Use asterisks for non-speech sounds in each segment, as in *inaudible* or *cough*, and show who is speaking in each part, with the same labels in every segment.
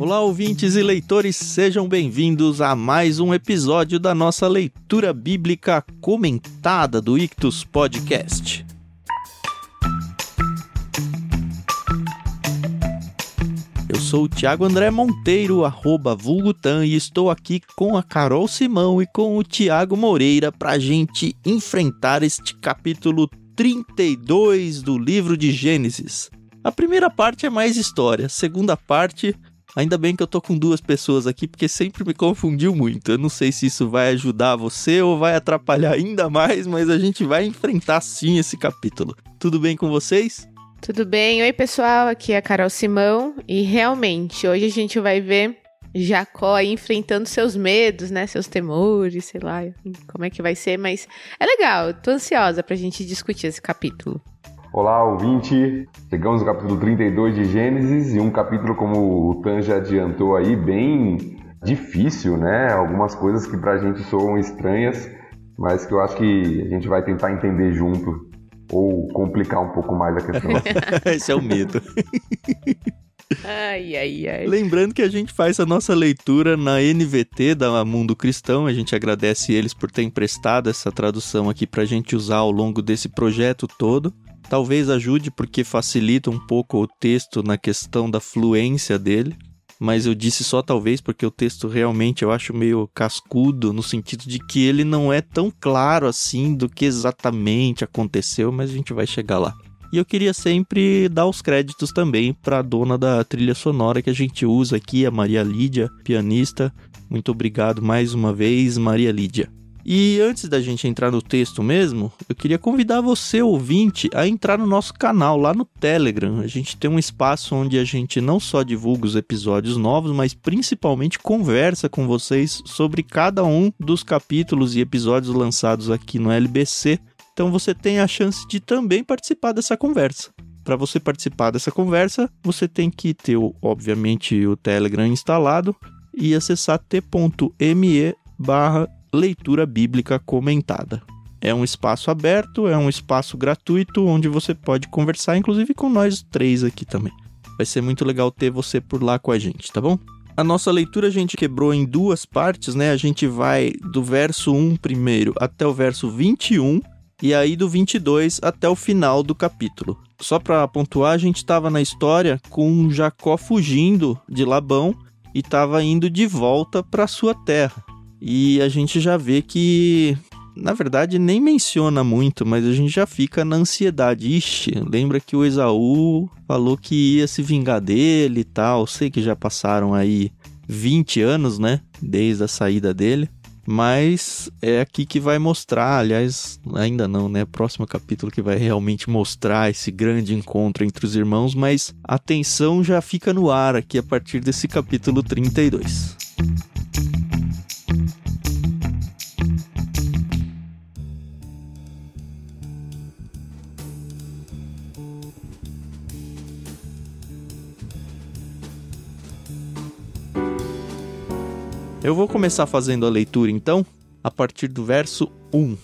Speaker 1: Olá, ouvintes e leitores, sejam bem-vindos a mais um episódio da nossa leitura bíblica comentada do Ictus Podcast. Eu sou o Thiago André Monteiro, arroba Vulgutan, e estou aqui com a Carol Simão e com o Tiago Moreira para a gente enfrentar este capítulo 32 do livro de Gênesis. A primeira parte é mais história, a segunda parte Ainda bem que eu tô com duas pessoas aqui, porque sempre me confundiu muito. Eu não sei se isso vai ajudar você ou vai atrapalhar ainda mais, mas a gente vai enfrentar sim esse capítulo. Tudo bem com vocês?
Speaker 2: Tudo bem? Oi, pessoal. Aqui é a Carol Simão. E realmente, hoje a gente vai ver Jacó aí enfrentando seus medos, né? Seus temores, sei lá, como é que vai ser, mas é legal. Tô ansiosa pra gente discutir esse capítulo.
Speaker 3: Olá, ouvinte! Chegamos no capítulo 32 de Gênesis e um capítulo, como o Tan já adiantou aí, bem difícil, né? Algumas coisas que pra gente soam estranhas, mas que eu acho que a gente vai tentar entender junto ou complicar um pouco mais a questão. *laughs*
Speaker 1: Esse é o medo.
Speaker 2: Ai, ai, ai.
Speaker 1: Lembrando que a gente faz a nossa leitura na NVT da Mundo Cristão. A gente agradece eles por ter emprestado essa tradução aqui pra gente usar ao longo desse projeto todo. Talvez ajude porque facilita um pouco o texto na questão da fluência dele, mas eu disse só talvez porque o texto realmente eu acho meio cascudo no sentido de que ele não é tão claro assim do que exatamente aconteceu, mas a gente vai chegar lá. E eu queria sempre dar os créditos também para a dona da trilha sonora que a gente usa aqui, a Maria Lídia, pianista. Muito obrigado mais uma vez, Maria Lídia. E antes da gente entrar no texto mesmo, eu queria convidar você, ouvinte, a entrar no nosso canal lá no Telegram. A gente tem um espaço onde a gente não só divulga os episódios novos, mas principalmente conversa com vocês sobre cada um dos capítulos e episódios lançados aqui no LBC. Então você tem a chance de também participar dessa conversa. Para você participar dessa conversa, você tem que ter, obviamente, o Telegram instalado e acessar t.me barra leitura bíblica comentada. É um espaço aberto, é um espaço gratuito onde você pode conversar, inclusive com nós três aqui também. Vai ser muito legal ter você por lá com a gente, tá bom? A nossa leitura a gente quebrou em duas partes, né? A gente vai do verso 1 primeiro até o verso 21 e aí do 22 até o final do capítulo. Só para pontuar, a gente estava na história com Jacó fugindo de Labão e estava indo de volta para sua terra. E a gente já vê que, na verdade, nem menciona muito, mas a gente já fica na ansiedade. Ixi, lembra que o Esaú falou que ia se vingar dele e tal. Sei que já passaram aí 20 anos, né? Desde a saída dele. Mas é aqui que vai mostrar, aliás, ainda não, né? Próximo capítulo que vai realmente mostrar esse grande encontro entre os irmãos, mas a tensão já fica no ar aqui a partir desse capítulo 32. Eu vou começar fazendo a leitura então, a partir do verso 1.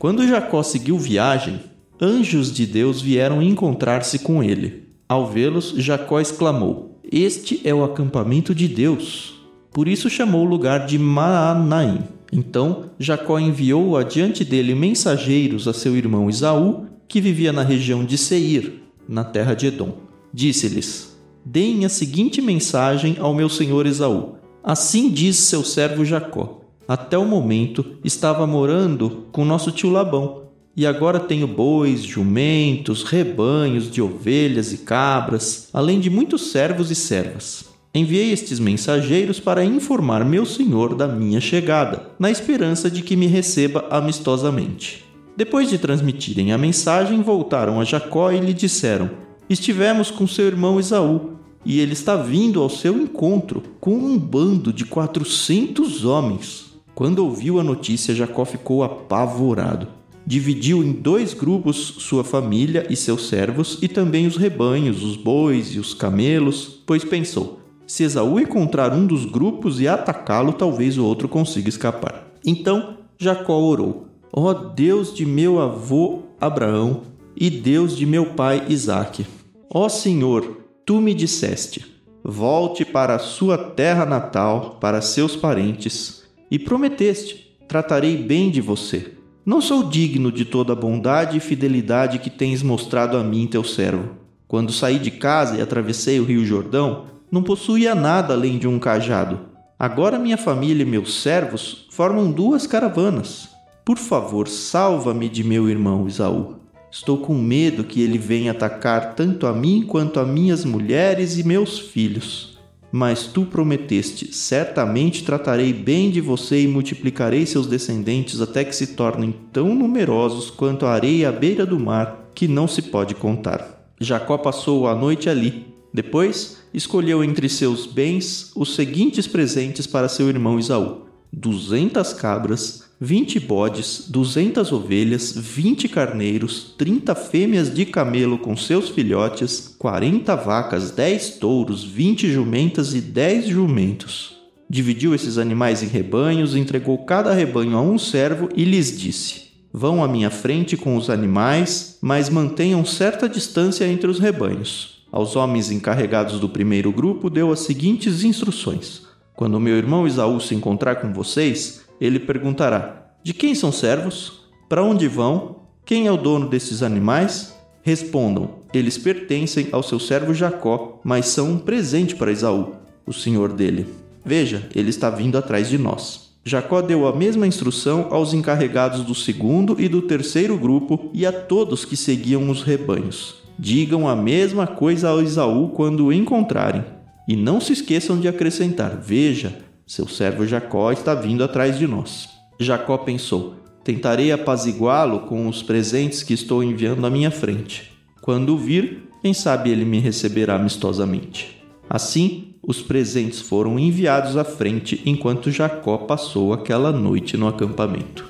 Speaker 1: Quando Jacó seguiu viagem, anjos de Deus vieram encontrar-se com ele. Ao vê-los, Jacó exclamou: Este é o acampamento de Deus. Por isso chamou o lugar de Maanaim. Então Jacó enviou adiante dele mensageiros a seu irmão Esaú, que vivia na região de Seir, na terra de Edom. Disse-lhes: Deem a seguinte mensagem ao meu senhor Esaú: Assim diz seu servo Jacó: Até o momento estava morando com nosso tio Labão, e agora tenho bois, jumentos, rebanhos de ovelhas e cabras, além de muitos servos e servas. Enviei estes mensageiros para informar meu senhor da minha chegada, na esperança de que me receba amistosamente. Depois de transmitirem a mensagem, voltaram a Jacó e lhe disseram: Estivemos com seu irmão Esaú, e ele está vindo ao seu encontro com um bando de quatrocentos homens. Quando ouviu a notícia, Jacó ficou apavorado. Dividiu em dois grupos sua família e seus servos, e também os rebanhos, os bois e os camelos, pois pensou: se Esaú encontrar um dos grupos e atacá-lo, talvez o outro consiga escapar. Então Jacó orou Ó Deus de meu avô Abraão e Deus de meu pai Isaque. Ó Senhor, tu me disseste: volte para a sua terra natal, para seus parentes, e prometeste: tratarei bem de você. Não sou digno de toda a bondade e fidelidade que tens mostrado a mim, teu servo. Quando saí de casa e atravessei o rio Jordão, não possuía nada além de um cajado. Agora minha família e meus servos formam duas caravanas. Por favor, salva-me de meu irmão Isaú. Estou com medo que ele venha atacar tanto a mim quanto a minhas mulheres e meus filhos. Mas tu prometeste: certamente tratarei bem de você e multiplicarei seus descendentes até que se tornem tão numerosos quanto a areia à beira do mar, que não se pode contar. Jacó passou a noite ali. Depois, escolheu entre seus bens os seguintes presentes para seu irmão Isaú: duzentas cabras, vinte bodes, duzentas ovelhas, vinte carneiros, trinta fêmeas de camelo com seus filhotes, quarenta vacas, dez touros, vinte jumentas e dez jumentos. Dividiu esses animais em rebanhos, entregou cada rebanho a um servo e lhes disse: Vão à minha frente com os animais, mas mantenham certa distância entre os rebanhos. Aos homens encarregados do primeiro grupo, deu as seguintes instruções: Quando meu irmão Isaú se encontrar com vocês, ele perguntará: De quem são servos? Para onde vão? Quem é o dono desses animais? Respondam: Eles pertencem ao seu servo Jacó, mas são um presente para Esaú, o senhor dele. Veja, ele está vindo atrás de nós. Jacó deu a mesma instrução aos encarregados do segundo e do terceiro grupo e a todos que seguiam os rebanhos. Digam a mesma coisa a Esaú quando o encontrarem. E não se esqueçam de acrescentar: Veja, seu servo Jacó está vindo atrás de nós. Jacó pensou: Tentarei apaziguá-lo com os presentes que estou enviando à minha frente. Quando vir, quem sabe ele me receberá amistosamente. Assim, os presentes foram enviados à frente enquanto Jacó passou aquela noite no acampamento.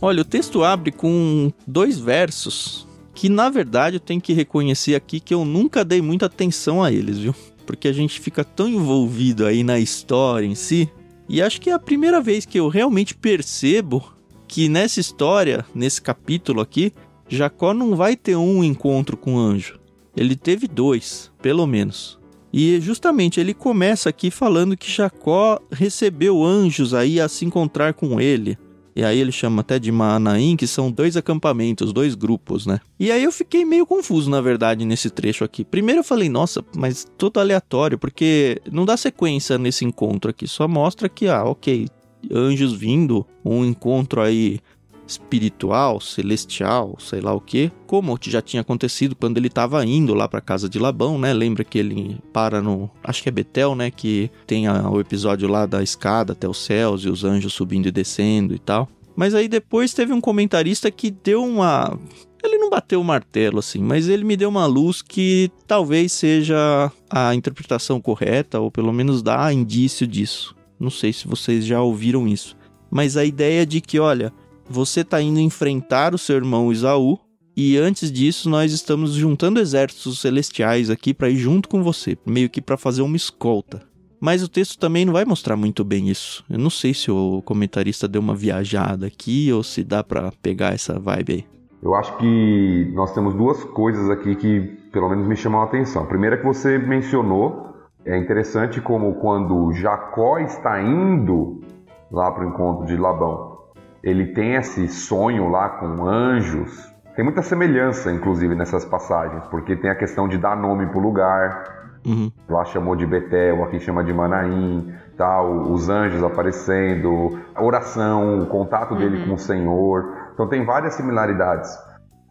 Speaker 1: Olha, o texto abre com dois versos que na verdade eu tenho que reconhecer aqui que eu nunca dei muita atenção a eles, viu? Porque a gente fica tão envolvido aí na história em si, e acho que é a primeira vez que eu realmente percebo que nessa história, nesse capítulo aqui, Jacó não vai ter um encontro com o anjo. Ele teve dois, pelo menos. E justamente ele começa aqui falando que Jacó recebeu anjos aí a se encontrar com ele. E aí ele chama até de Maanaim, que são dois acampamentos, dois grupos, né? E aí eu fiquei meio confuso, na verdade, nesse trecho aqui. Primeiro eu falei, nossa, mas todo aleatório, porque não dá sequência nesse encontro aqui, só mostra que, ah, ok, anjos vindo, um encontro aí espiritual, celestial, sei lá o que, como já tinha acontecido quando ele estava indo lá para casa de Labão, né? Lembra que ele para no, acho que é Betel, né, que tem a, o episódio lá da escada até os céus e os anjos subindo e descendo e tal. Mas aí depois teve um comentarista que deu uma ele não bateu o martelo assim, mas ele me deu uma luz que talvez seja a interpretação correta ou pelo menos dá indício disso. Não sei se vocês já ouviram isso, mas a ideia de que, olha, você está indo enfrentar o seu irmão Isaú, e antes disso nós estamos juntando exércitos celestiais aqui para ir junto com você, meio que para fazer uma escolta. Mas o texto também não vai mostrar muito bem isso. Eu não sei se o comentarista deu uma viajada aqui ou se dá para pegar essa vibe aí.
Speaker 3: Eu acho que nós temos duas coisas aqui que pelo menos me chamam a atenção. A primeira que você mencionou, é interessante como quando Jacó está indo lá para o encontro de Labão, ele tem esse sonho lá com anjos. Tem muita semelhança, inclusive, nessas passagens, porque tem a questão de dar nome para o lugar. Uhum. Lá chamou de Betel, aqui chama de Manaim, tal, os anjos aparecendo, a oração, o contato uhum. dele com o Senhor. Então tem várias similaridades.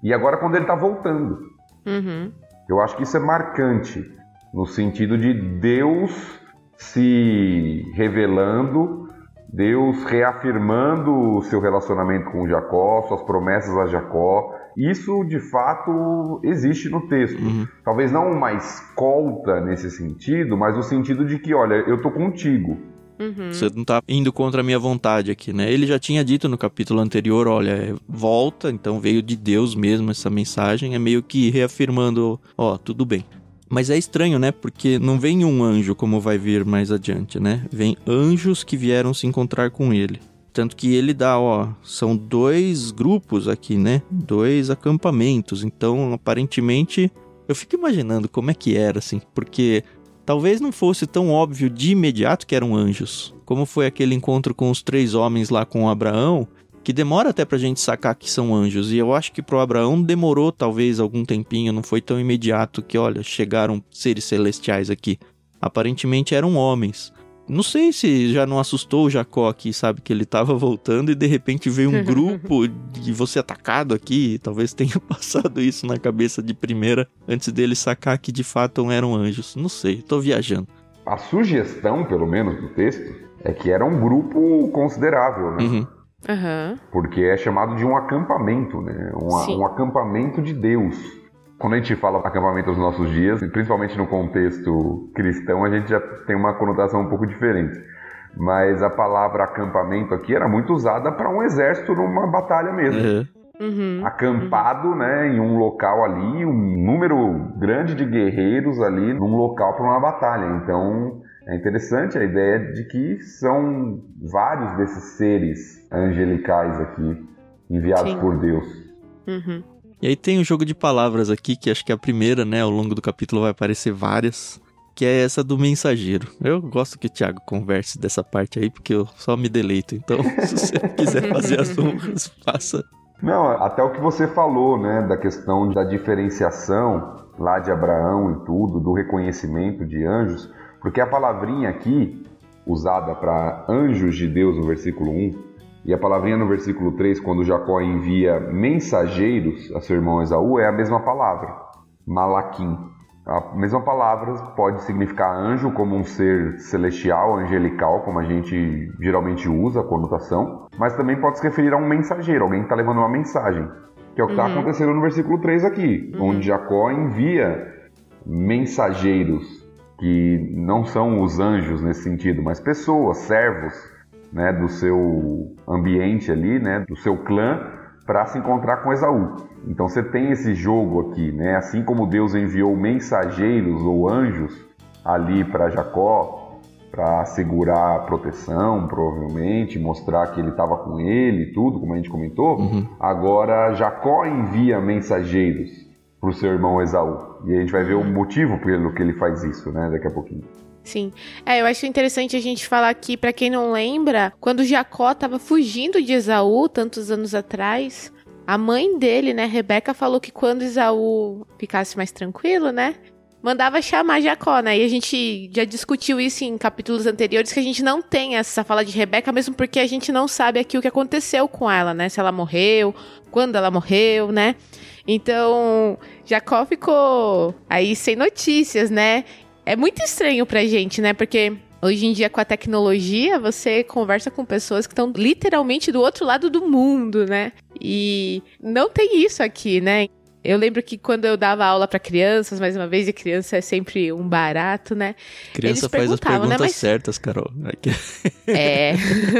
Speaker 3: E agora quando ele está voltando, uhum. eu acho que isso é marcante no sentido de Deus se revelando Deus reafirmando o seu relacionamento com Jacó, suas promessas a Jacó. Isso de fato existe no texto. Uhum. Talvez não uma escolta nesse sentido, mas no sentido de que, olha, eu tô contigo.
Speaker 1: Uhum. Você não tá indo contra a minha vontade aqui, né? Ele já tinha dito no capítulo anterior, olha, volta, então veio de Deus mesmo essa mensagem, é meio que reafirmando, ó, tudo bem. Mas é estranho, né? Porque não vem um anjo como vai vir mais adiante, né? Vem anjos que vieram se encontrar com ele. Tanto que ele dá, ó, são dois grupos aqui, né? Dois acampamentos. Então, aparentemente, eu fico imaginando como é que era, assim, porque talvez não fosse tão óbvio de imediato que eram anjos. Como foi aquele encontro com os três homens lá com Abraão, que demora até pra gente sacar que são anjos. E eu acho que pro Abraão demorou talvez algum tempinho, não foi tão imediato que, olha, chegaram seres celestiais aqui. Aparentemente eram homens. Não sei se já não assustou o Jacó aqui, sabe? Que ele tava voltando e de repente veio um *laughs* grupo de você atacado aqui. Talvez tenha *laughs* passado isso na cabeça de primeira antes dele sacar que de fato eram anjos. Não sei, tô viajando.
Speaker 3: A sugestão, pelo menos, do texto é que era um grupo considerável, né?
Speaker 2: Uhum. Uhum.
Speaker 3: Porque é chamado de um acampamento, né? Um, um acampamento de Deus. Quando a gente fala acampamento nos nossos dias, principalmente no contexto cristão, a gente já tem uma conotação um pouco diferente. Mas a palavra acampamento aqui era muito usada para um exército numa batalha mesmo.
Speaker 2: Uhum. Uhum.
Speaker 3: Acampado, uhum. né, em um local ali, um número grande de guerreiros ali num local para uma batalha. Então, é interessante a ideia de que são vários desses seres angelicais aqui enviados Sim. por Deus.
Speaker 2: Uhum.
Speaker 1: E aí tem um jogo de palavras aqui, que acho que é a primeira, né? Ao longo do capítulo vai aparecer várias. Que é essa do mensageiro. Eu gosto que o Thiago converse dessa parte aí, porque eu só me deleito. Então, *laughs* se você quiser fazer as honras, faça.
Speaker 3: Não, até o que você falou, né? Da questão da diferenciação lá de Abraão e tudo, do reconhecimento de anjos. Porque a palavrinha aqui, usada para anjos de Deus no versículo 1, e a palavrinha no versículo 3, quando Jacó envia mensageiros a seu irmão Esaú, é a mesma palavra, malaquim. A mesma palavra pode significar anjo como um ser celestial, angelical, como a gente geralmente usa a conotação, mas também pode se referir a um mensageiro, alguém que está levando uma mensagem, que é o que está uhum. acontecendo no versículo 3 aqui, uhum. onde Jacó envia mensageiros, que não são os anjos nesse sentido, mas pessoas, servos, né, do seu ambiente ali, né, do seu clã, para se encontrar com Esaú. Então você tem esse jogo aqui, né? Assim como Deus enviou mensageiros ou anjos ali para Jacó para assegurar a proteção, provavelmente, mostrar que ele estava com ele e tudo, como a gente comentou.
Speaker 1: Uhum.
Speaker 3: Agora Jacó envia mensageiros para o seu irmão Esaú. E a gente vai ver o motivo pelo que ele faz isso, né? Daqui a pouquinho.
Speaker 2: Sim. É, eu acho interessante a gente falar aqui, para quem não lembra, quando Jacó estava fugindo de Esaú, tantos anos atrás, a mãe dele, né, Rebeca, falou que quando Esaú ficasse mais tranquilo, né, mandava chamar Jacó, né? E a gente já discutiu isso em capítulos anteriores, que a gente não tem essa fala de Rebeca, mesmo porque a gente não sabe aqui o que aconteceu com ela, né? Se ela morreu, quando ela morreu, né? Então, Jacó ficou aí sem notícias, né? é muito estranho pra gente, né? Porque Hoje em dia, com a tecnologia, você conversa com pessoas que estão literalmente do outro lado do mundo, né? E não tem isso aqui, né? Eu lembro que quando eu dava aula para crianças, mais uma vez, e criança é sempre um barato, né?
Speaker 1: Criança faz as né? perguntas né? Mas... certas, Carol. *laughs*
Speaker 2: É.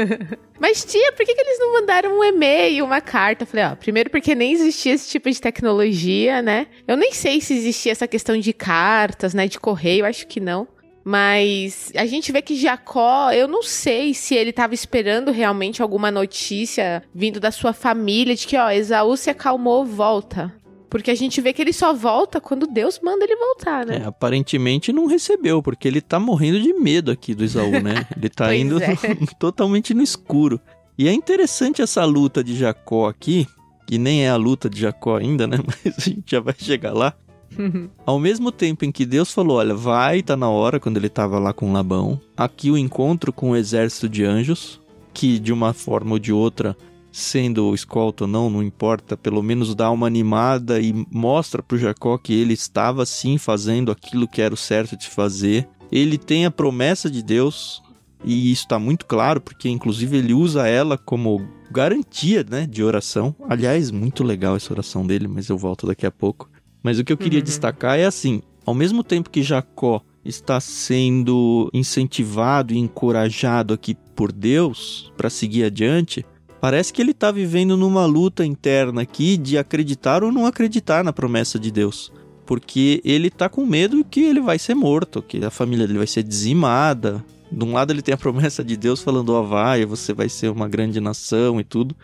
Speaker 2: *laughs* Mas, tia, por que, que eles não mandaram um e-mail, uma carta? Eu falei, ó, primeiro porque nem existia esse tipo de tecnologia, né? Eu nem sei se existia essa questão de cartas, né? De correio, acho que não. Mas a gente vê que Jacó, eu não sei se ele estava esperando realmente alguma notícia vindo da sua família de que, ó, Esaú se acalmou, volta. Porque a gente vê que ele só volta quando Deus manda ele voltar, né?
Speaker 1: É, aparentemente não recebeu, porque ele tá morrendo de medo aqui do Isaú, né? Ele tá indo é. *laughs* totalmente no escuro. E é interessante essa luta de Jacó aqui, que nem é a luta de Jacó ainda, né? *laughs* Mas a gente já vai chegar lá. *laughs* Ao mesmo tempo em que Deus falou, olha, vai, tá na hora, quando ele tava lá com Labão. Aqui o encontro com o exército de anjos, que de uma forma ou de outra sendo escolta ou não, não importa, pelo menos dá uma animada e mostra para o Jacó que ele estava sim fazendo aquilo que era o certo de fazer. Ele tem a promessa de Deus, e isso está muito claro, porque inclusive ele usa ela como garantia né, de oração. Aliás, muito legal essa oração dele, mas eu volto daqui a pouco. Mas o que eu queria uhum. destacar é assim: ao mesmo tempo que Jacó está sendo incentivado e encorajado aqui por Deus para seguir adiante, Parece que ele está vivendo numa luta interna aqui de acreditar ou não acreditar na promessa de Deus. porque ele tá com medo que ele vai ser morto, que a família dele vai ser dizimada. De um lado ele tem a promessa de Deus falando, ó, oh, vai, você vai ser uma grande nação e tudo.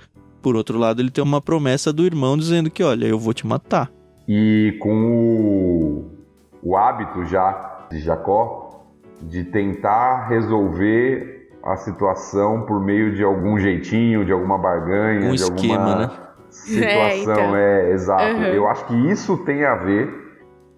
Speaker 1: Por outro lado, ele tem uma promessa do irmão dizendo que, olha, eu vou te matar.
Speaker 3: E com o, o hábito já de Jacó de tentar resolver a situação por meio de algum jeitinho, de alguma barganha,
Speaker 1: um
Speaker 3: de
Speaker 1: esquema,
Speaker 3: alguma
Speaker 1: né?
Speaker 3: situação, é, então. é exato. Uhum. Eu acho que isso tem a ver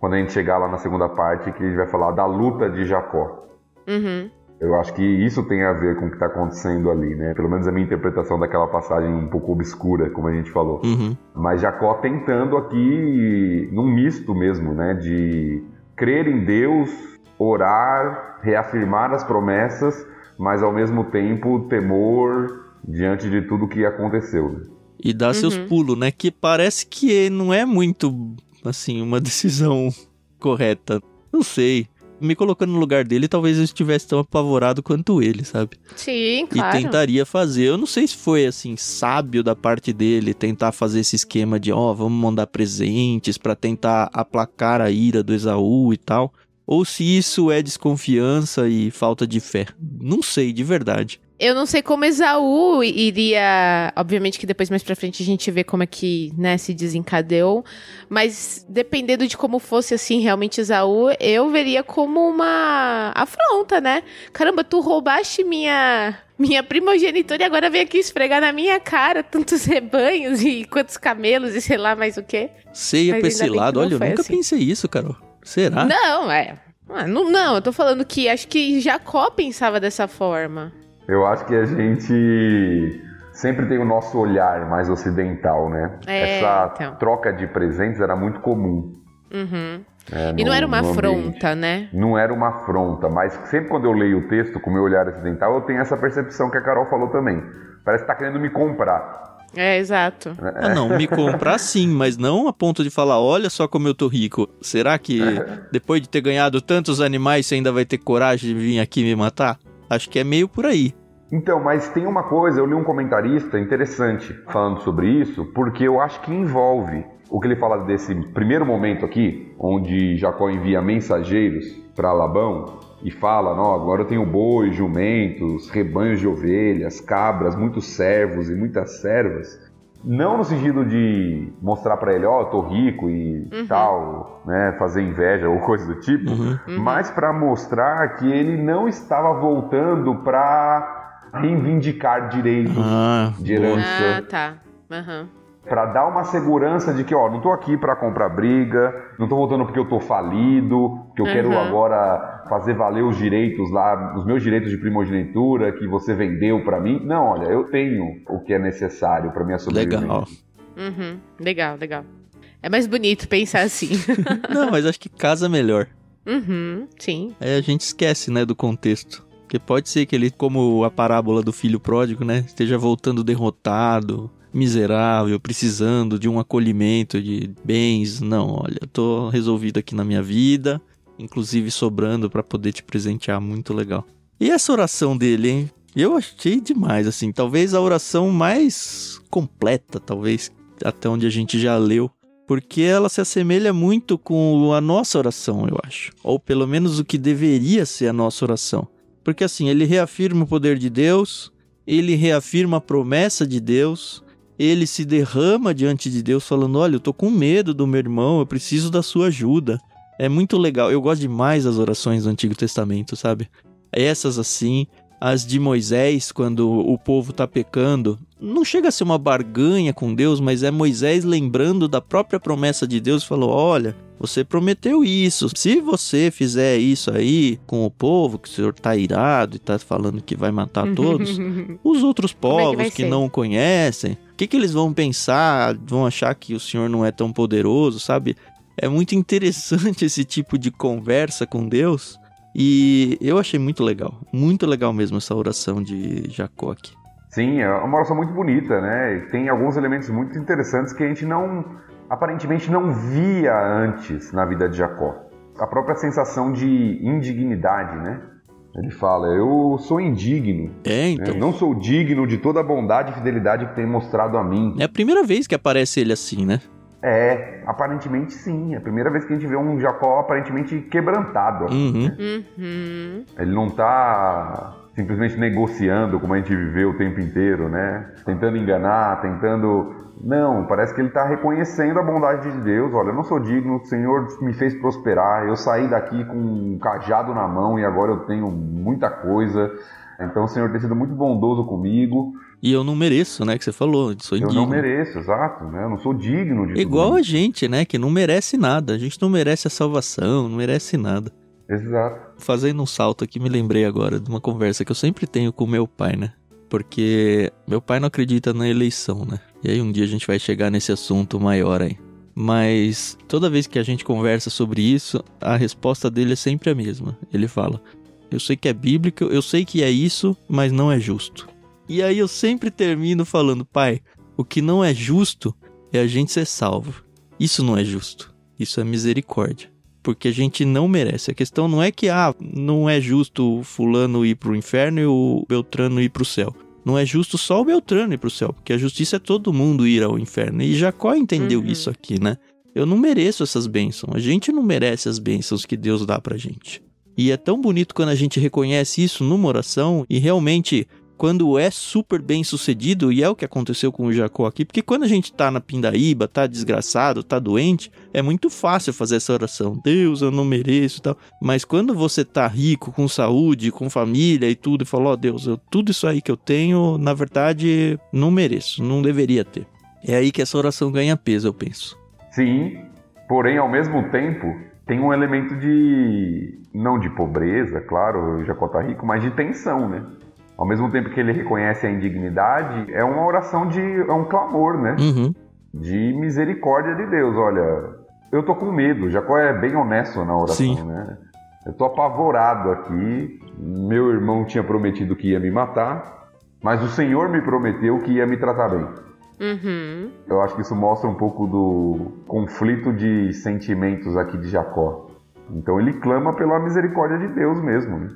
Speaker 3: quando a gente chegar lá na segunda parte, que a gente vai falar da luta de Jacó.
Speaker 2: Uhum.
Speaker 3: Eu acho que isso tem a ver com o que está acontecendo ali, né? Pelo menos a minha interpretação daquela passagem um pouco obscura, como a gente falou.
Speaker 1: Uhum.
Speaker 3: Mas Jacó tentando aqui num misto mesmo, né? De crer em Deus, orar, reafirmar as promessas, mas ao mesmo tempo temor diante de tudo que aconteceu. Né?
Speaker 1: E dar uhum. seus pulos, né? Que parece que não é muito, assim, uma *laughs* decisão correta. Não sei me colocando no lugar dele, talvez eu estivesse tão apavorado quanto ele, sabe?
Speaker 2: Sim, claro.
Speaker 1: E tentaria fazer. Eu não sei se foi assim sábio da parte dele tentar fazer esse esquema de, ó, oh, vamos mandar presentes para tentar aplacar a ira do Esaú e tal. Ou se isso é desconfiança e falta de fé. Não sei, de verdade.
Speaker 2: Eu não sei como Esaú iria. Obviamente que depois mais pra frente a gente vê como é que, né, se desencadeou. Mas dependendo de como fosse assim, realmente Esaú, eu veria como uma afronta, né? Caramba, tu roubaste minha. Minha primogenitura e agora vem aqui esfregar na minha cara tantos *laughs* rebanhos e quantos camelos e sei lá mais o quê.
Speaker 1: Sei ia pra esse lado. Olha, eu nunca assim. pensei isso, Carol. Será?
Speaker 2: Não, é. Ah, não, não, eu tô falando que acho que Jacó pensava dessa forma.
Speaker 3: Eu acho que a gente sempre tem o nosso olhar mais ocidental, né?
Speaker 2: É,
Speaker 3: Essa
Speaker 2: então.
Speaker 3: troca de presentes era muito comum.
Speaker 2: Uhum. É, e não era uma afronta, né?
Speaker 3: Não era uma afronta, mas sempre quando eu leio o texto com o meu olhar ocidental, eu tenho essa percepção que a Carol falou também. Parece que tá querendo me comprar.
Speaker 2: É, exato.
Speaker 1: Ah, não, me comprar sim, mas não a ponto de falar, olha só como eu tô rico. Será que *laughs* depois de ter ganhado tantos animais, você ainda vai ter coragem de vir aqui me matar? Acho que é meio por aí.
Speaker 3: Então, mas tem uma coisa, eu li um comentarista interessante falando sobre isso, porque eu acho que envolve o que ele fala desse primeiro momento aqui, onde Jacó envia mensageiros para Labão e fala: Não, agora eu tenho boi, jumentos, rebanhos de ovelhas, cabras, muitos servos e muitas servas. Não no sentido de mostrar para ele, ó, oh, eu tô rico e uhum. tal, né, fazer inveja ou coisa do tipo, uhum. uhum. mas para mostrar que ele não estava voltando para reivindicar direitos
Speaker 1: ah,
Speaker 3: de herança.
Speaker 2: Ah, tá. Uhum
Speaker 3: para dar uma segurança de que, ó, não tô aqui para comprar briga, não tô voltando porque eu tô falido, que eu uhum. quero agora fazer valer os direitos lá, os meus direitos de primogenitura que você vendeu para mim. Não, olha, eu tenho o que é necessário para minha sobrevivência.
Speaker 1: Legal.
Speaker 2: Uhum. Legal, legal. É mais bonito pensar assim. *laughs*
Speaker 1: não, mas acho que casa melhor.
Speaker 2: Uhum, sim.
Speaker 1: Aí a gente esquece, né, do contexto. Porque pode ser que ele, como a parábola do filho pródigo, né, esteja voltando derrotado, miserável, precisando de um acolhimento, de bens. Não, olha, tô resolvido aqui na minha vida, inclusive sobrando para poder te presentear, muito legal. E essa oração dele, hein? Eu achei demais, assim, talvez a oração mais completa, talvez, até onde a gente já leu. Porque ela se assemelha muito com a nossa oração, eu acho. Ou pelo menos o que deveria ser a nossa oração. Porque assim, ele reafirma o poder de Deus, ele reafirma a promessa de Deus, ele se derrama diante de Deus falando: "Olha, eu tô com medo do meu irmão, eu preciso da sua ajuda". É muito legal. Eu gosto demais das orações do Antigo Testamento, sabe? Essas assim, as de Moisés quando o povo tá pecando, não chega a ser uma barganha com Deus, mas é Moisés lembrando da própria promessa de Deus, falou: "Olha, você prometeu isso. Se você fizer isso aí com o povo, que o senhor tá irado e tá falando que vai matar todos, *laughs* os outros povos é que, que não o conhecem, o que, que eles vão pensar? Vão achar que o senhor não é tão poderoso, sabe? É muito interessante *laughs* esse tipo de conversa com Deus. E eu achei muito legal, muito legal mesmo essa oração de Jacó aqui.
Speaker 3: Sim, é uma oração muito bonita, né? Tem alguns elementos muito interessantes que a gente não aparentemente não via antes na vida de Jacó. A própria sensação de indignidade, né? Ele fala: Eu sou indigno.
Speaker 1: É, então.
Speaker 3: Né? Não sou digno de toda a bondade e fidelidade que tem mostrado a mim.
Speaker 1: É a primeira vez que aparece ele assim, né?
Speaker 3: É, aparentemente sim. É a primeira vez que a gente vê um Jacó aparentemente quebrantado.
Speaker 1: Uhum.
Speaker 2: Uhum.
Speaker 3: Ele não tá simplesmente negociando como a gente viveu o tempo inteiro, né? Tentando enganar, tentando. Não, parece que ele está reconhecendo a bondade de Deus. Olha, eu não sou digno, o Senhor me fez prosperar. Eu saí daqui com um cajado na mão e agora eu tenho muita coisa. Então o Senhor tem sido muito bondoso comigo.
Speaker 1: E eu não mereço, né? Que você falou, sou
Speaker 3: Eu
Speaker 1: indigno.
Speaker 3: não mereço, exato, né? Eu não sou digno de
Speaker 1: Igual a gente, né? Que não merece nada. A gente não merece a salvação, não merece nada.
Speaker 3: Exato.
Speaker 1: Fazendo um salto aqui, me lembrei agora de uma conversa que eu sempre tenho com meu pai, né? Porque meu pai não acredita na eleição, né? E aí um dia a gente vai chegar nesse assunto maior aí. Mas toda vez que a gente conversa sobre isso, a resposta dele é sempre a mesma. Ele fala: Eu sei que é bíblico, eu sei que é isso, mas não é justo. E aí eu sempre termino falando: Pai, o que não é justo é a gente ser salvo. Isso não é justo. Isso é misericórdia porque a gente não merece. A questão não é que ah, não é justo o fulano ir pro inferno e o Beltrano ir pro céu. Não é justo só o Beltrano ir pro céu, porque a justiça é todo mundo ir ao inferno. E Jacó entendeu
Speaker 2: Uhum.
Speaker 1: isso aqui, né? Eu não mereço essas bênçãos. A gente não merece as bênçãos que Deus dá pra gente. E é tão bonito quando a gente reconhece isso numa oração e realmente quando é super bem sucedido, e é o que aconteceu com o Jacó aqui, porque quando a gente tá na pindaíba, tá desgraçado, tá doente, é muito fácil fazer essa oração. Deus, eu não mereço e tal. Mas quando você tá rico, com saúde, com família e tudo, e fala, ó Deus, eu, tudo isso aí que eu tenho, na verdade, não mereço, não deveria ter. É aí que essa oração ganha peso, eu penso.
Speaker 3: Sim, porém, ao mesmo tempo, tem um elemento de. não de pobreza, claro, o Jacó tá rico, mas de tensão, né? Ao mesmo tempo que ele reconhece a indignidade, é uma oração de. é um clamor, né?
Speaker 1: Uhum.
Speaker 3: De misericórdia de Deus. Olha, eu tô com medo. Jacó é bem honesto na oração,
Speaker 1: Sim.
Speaker 3: né? Eu tô apavorado aqui. Meu irmão tinha prometido que ia me matar, mas o Senhor me prometeu que ia me tratar bem.
Speaker 2: Uhum.
Speaker 3: Eu acho que isso mostra um pouco do conflito de sentimentos aqui de Jacó. Então ele clama pela misericórdia de Deus mesmo. né?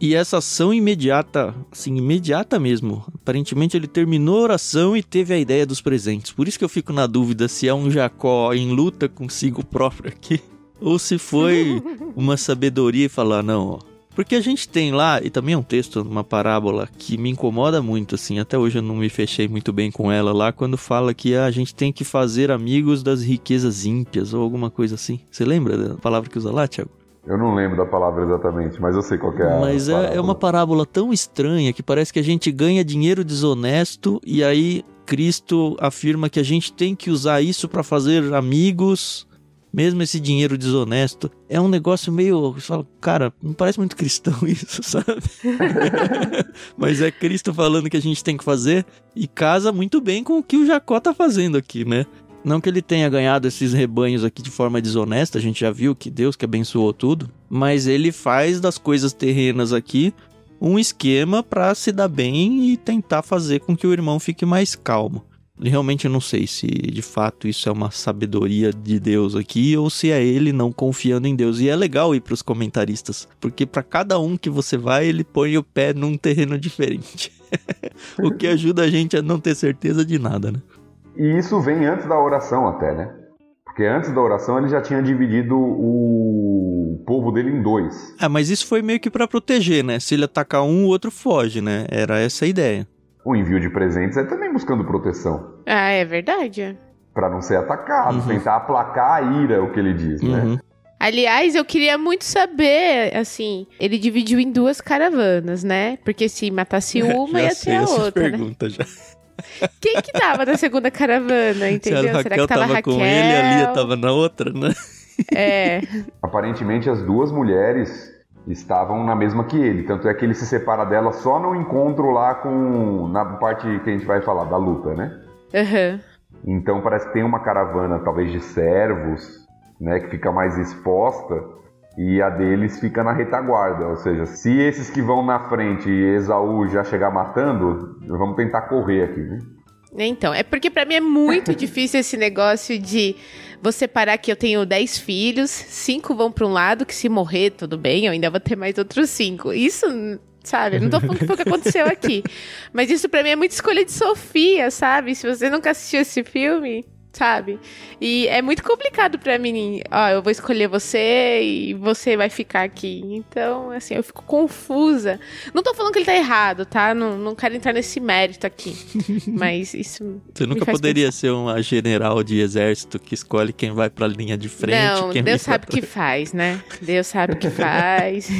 Speaker 1: E essa ação imediata, assim, imediata mesmo. Aparentemente ele terminou a oração e teve a ideia dos presentes. Por isso que eu fico na dúvida se é um Jacó em luta consigo próprio aqui. *laughs* Ou se foi uma sabedoria e falar, não, ó. Porque a gente tem lá, e também é um texto, uma parábola que me incomoda muito, assim, até hoje eu não me fechei muito bem com ela lá, quando fala que ah, a gente tem que fazer amigos das riquezas ímpias, ou alguma coisa assim. Você lembra da palavra que usa lá, Tiago?
Speaker 3: Eu não lembro da palavra exatamente, mas eu sei qual que é a
Speaker 1: Mas é, é uma parábola tão estranha que parece que a gente ganha dinheiro desonesto e aí Cristo afirma que a gente tem que usar isso para fazer amigos, mesmo esse dinheiro desonesto. É um negócio meio. Você fala, cara, não parece muito cristão *laughs* isso, sabe? *laughs* Mas é Cristo falando que a gente tem que fazer e casa muito bem com o que o Jacó tá fazendo aqui, né? Não que ele tenha ganhado esses rebanhos aqui de forma desonesta, a gente já viu que Deus que abençoou tudo, mas ele faz das coisas terrenas aqui um esquema para se dar bem e tentar fazer com que o irmão fique mais calmo. Realmente eu não sei se de fato isso é uma sabedoria de Deus aqui ou se é ele não confiando em Deus. E é legal ir para os comentaristas, porque para cada um que você vai, ele põe o pé num terreno *laughs* diferente. *laughs* o que ajuda a gente a não ter certeza de nada, né?
Speaker 3: E isso vem antes da oração até, né? Porque antes da oração ele já tinha dividido o povo dele em dois.
Speaker 1: Ah, mas isso foi meio que pra proteger, né? Se ele atacar um, o outro foge, né? Era essa a ideia.
Speaker 3: O envio de presentes é também buscando proteção.
Speaker 2: Ah, é verdade.
Speaker 3: Pra não ser atacado,
Speaker 1: Uhum.
Speaker 3: tentar aplacar a ira, é o que ele diz, né?
Speaker 1: Uhum.
Speaker 2: Aliás, eu queria muito saber, assim, ele dividiu em duas caravanas, né? Porque se matasse *laughs* uma,
Speaker 1: já
Speaker 2: ia
Speaker 1: sei
Speaker 2: ter a outra, né?
Speaker 1: já.
Speaker 2: Quem que tava na segunda caravana,
Speaker 1: Se
Speaker 2: entendeu? Será
Speaker 1: Raquel
Speaker 2: que tava,
Speaker 1: tava
Speaker 2: Raquel?
Speaker 1: com ele, a Lia tava na outra, né?
Speaker 2: É.
Speaker 3: Aparentemente as duas mulheres estavam na mesma que ele, tanto é que ele se separa dela só no encontro lá com na parte que a gente vai falar da luta, né?
Speaker 2: Aham.
Speaker 3: Então parece que tem uma caravana talvez de servos, né, que fica mais exposta e a deles fica na retaguarda, ou seja, se esses que vão na frente e Esaú já chegar matando, vamos tentar correr aqui, né?
Speaker 2: Então, é porque pra mim é muito *laughs* difícil esse negócio de você parar que eu tenho 10 filhos, cinco vão pra um lado, que se morrer, tudo bem, eu ainda vou ter mais outros cinco. Isso, sabe? Não tô falando que foi o que aconteceu aqui. *laughs* Mas isso pra mim é muita escolha de Sofia, sabe? Se você nunca assistiu esse filme, sabe? E é muito complicado para mim. Ó, eu vou escolher você e você vai ficar aqui. Então, assim, eu fico confusa. Não tô falando que ele tá errado, tá? Não, não quero entrar nesse mérito aqui. *laughs* Mas isso.
Speaker 1: Você nunca poderia pensar. ser uma general de exército que escolhe quem vai pra linha de frente.
Speaker 2: Não, Deus sabe o que *laughs* faz, né? Deus sabe o que faz. *laughs*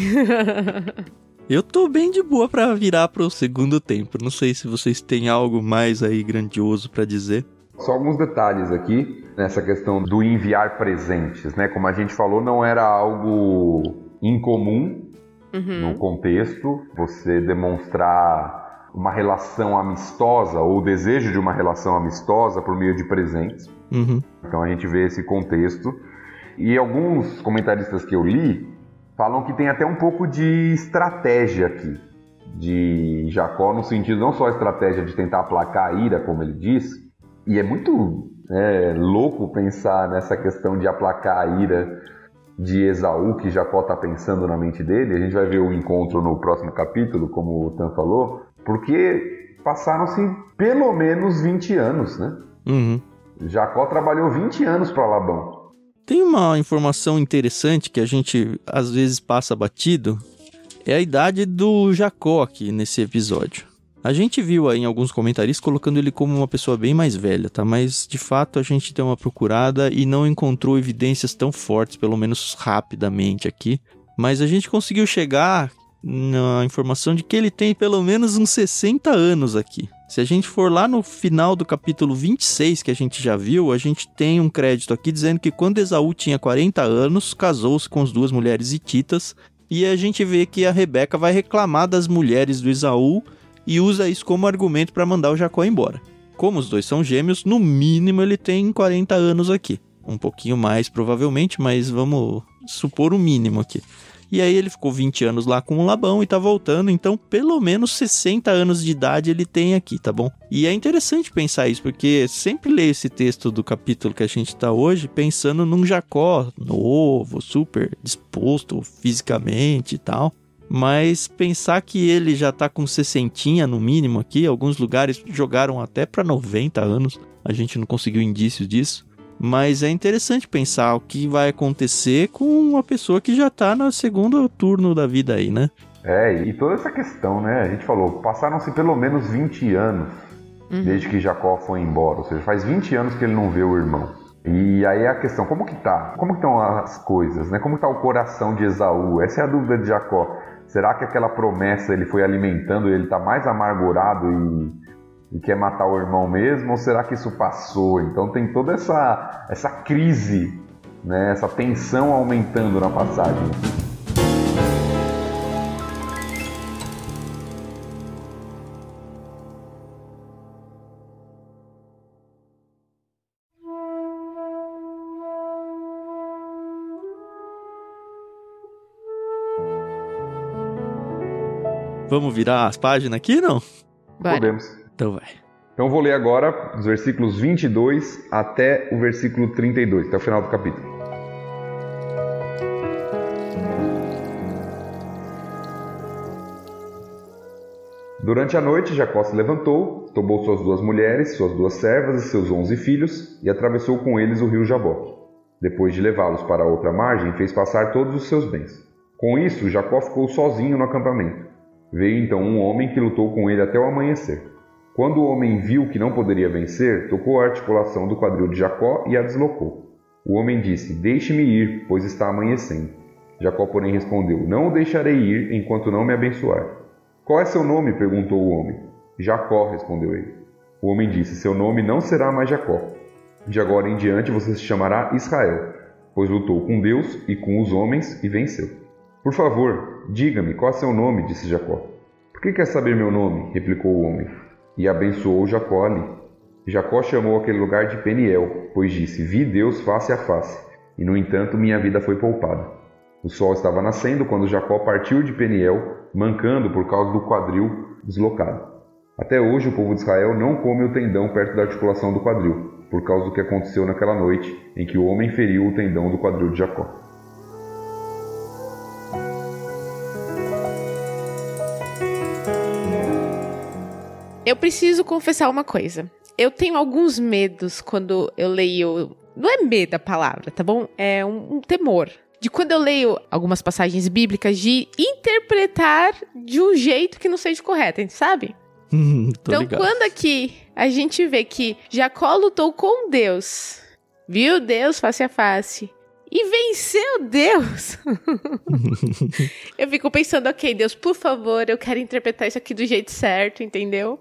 Speaker 1: Eu tô bem de boa para virar pro segundo tempo. Não sei se vocês têm algo mais aí grandioso para dizer.
Speaker 3: Só alguns detalhes aqui nessa questão do enviar presentes, né? Como a gente falou, não era algo incomum uhum. no contexto você demonstrar uma relação amistosa ou o desejo de uma relação amistosa por meio de presentes. Uhum. Então a gente vê esse contexto. E alguns comentaristas que eu li falam que tem até um pouco de estratégia aqui de Jacó no sentido não só a estratégia de tentar aplacar a ira, como ele diz, e é muito é, louco pensar nessa questão de aplacar a ira de Esaú que Jacó está pensando na mente dele. A gente vai ver o encontro no próximo capítulo, como o Tan falou, porque passaram-se pelo menos 20 anos, né? Uhum. Jacó trabalhou 20 anos para Labão.
Speaker 1: Tem uma informação interessante que a gente às vezes passa batido. É a idade do Jacó aqui nesse episódio. A gente viu aí em alguns comentários colocando ele como uma pessoa bem mais velha, tá? Mas de fato a gente deu uma procurada e não encontrou evidências tão fortes, pelo menos rapidamente aqui. Mas a gente conseguiu chegar na informação de que ele tem pelo menos uns 60 anos aqui. Se a gente for lá no final do capítulo 26 que a gente já viu, a gente tem um crédito aqui dizendo que quando Esaú tinha 40 anos, casou-se com as duas mulheres hititas, e a gente vê que a Rebeca vai reclamar das mulheres do Esaú e usa isso como argumento para mandar o Jacó embora. Como os dois são gêmeos, no mínimo ele tem 40 anos aqui. Um pouquinho mais, provavelmente, mas vamos supor o mínimo aqui. E aí ele ficou 20 anos lá com o Labão e tá voltando, então pelo menos 60 anos de idade ele tem aqui, tá bom? E é interessante pensar isso, porque sempre leio esse texto do capítulo que a gente tá hoje pensando num Jacó novo, super disposto fisicamente e tal. Mas pensar que ele já tá com 60 no mínimo aqui, alguns lugares jogaram até para 90 anos, a gente não conseguiu indícios disso. Mas é interessante pensar o que vai acontecer com uma pessoa que já tá no segundo turno da vida aí, né?
Speaker 3: É, e toda essa questão, né? A gente falou, passaram-se pelo menos 20 anos uhum. desde que Jacó foi embora, ou seja, faz 20 anos que ele não vê o irmão. E aí é a questão, como que tá? Como que estão as coisas, né? Como está o coração de Esaú? Essa é a dúvida de Jacó. Será que aquela promessa ele foi alimentando e ele está mais amargurado e, e, quer matar o irmão mesmo? Ou será que isso passou? Então tem toda essa, essa crise, né? essa tensão aumentando na passagem.
Speaker 1: Vamos virar as páginas aqui, não?
Speaker 3: Bora. Podemos.
Speaker 1: Então vai.
Speaker 3: Então vou ler agora os versículos 22 até o versículo 32, até o final do capítulo. Durante a noite, Jacó se levantou, tomou suas duas mulheres, suas duas servas e seus onze filhos e atravessou com eles o rio Jaboque. Depois de levá-los para outra margem, fez passar todos os seus bens. Com isso, Jacó ficou sozinho no acampamento. Veio então um homem que lutou com ele até o amanhecer. Quando o homem viu que não poderia vencer, tocou a articulação do quadril de Jacó e a deslocou. O homem disse: Deixe-me ir, pois está amanhecendo. Jacó, porém, respondeu: Não o deixarei ir enquanto não me abençoar. Qual é seu nome? perguntou o homem. Jacó, respondeu ele. O homem disse: Seu nome não será mais Jacó. De agora em diante você se chamará Israel, pois lutou com Deus e com os homens e venceu. Por favor, diga-me qual é seu nome, disse Jacó. Por que quer saber meu nome? replicou o homem. E abençoou Jacó ali. Jacó chamou aquele lugar de Peniel, pois disse: Vi Deus face a face, e no entanto minha vida foi poupada. O sol estava nascendo quando Jacó partiu de Peniel, mancando por causa do quadril deslocado. Até hoje o povo de Israel não come o tendão perto da articulação do quadril, por causa do que aconteceu naquela noite em que o homem feriu o tendão do quadril de Jacó.
Speaker 2: Eu preciso confessar uma coisa. eu tenho alguns medos quando eu leio. Não é medo a palavra, tá bom? É um, um temor. De quando eu leio algumas passagens bíblicas, de interpretar de um jeito que não seja correto, sabe?
Speaker 1: Hum, tô
Speaker 2: então,
Speaker 1: ligado.
Speaker 2: quando aqui a gente vê que Jacó lutou com Deus, viu Deus face a face e venceu Deus, *laughs* *laughs* eu fico pensando, ok, Deus, por favor, eu quero interpretar isso aqui do jeito certo, entendeu?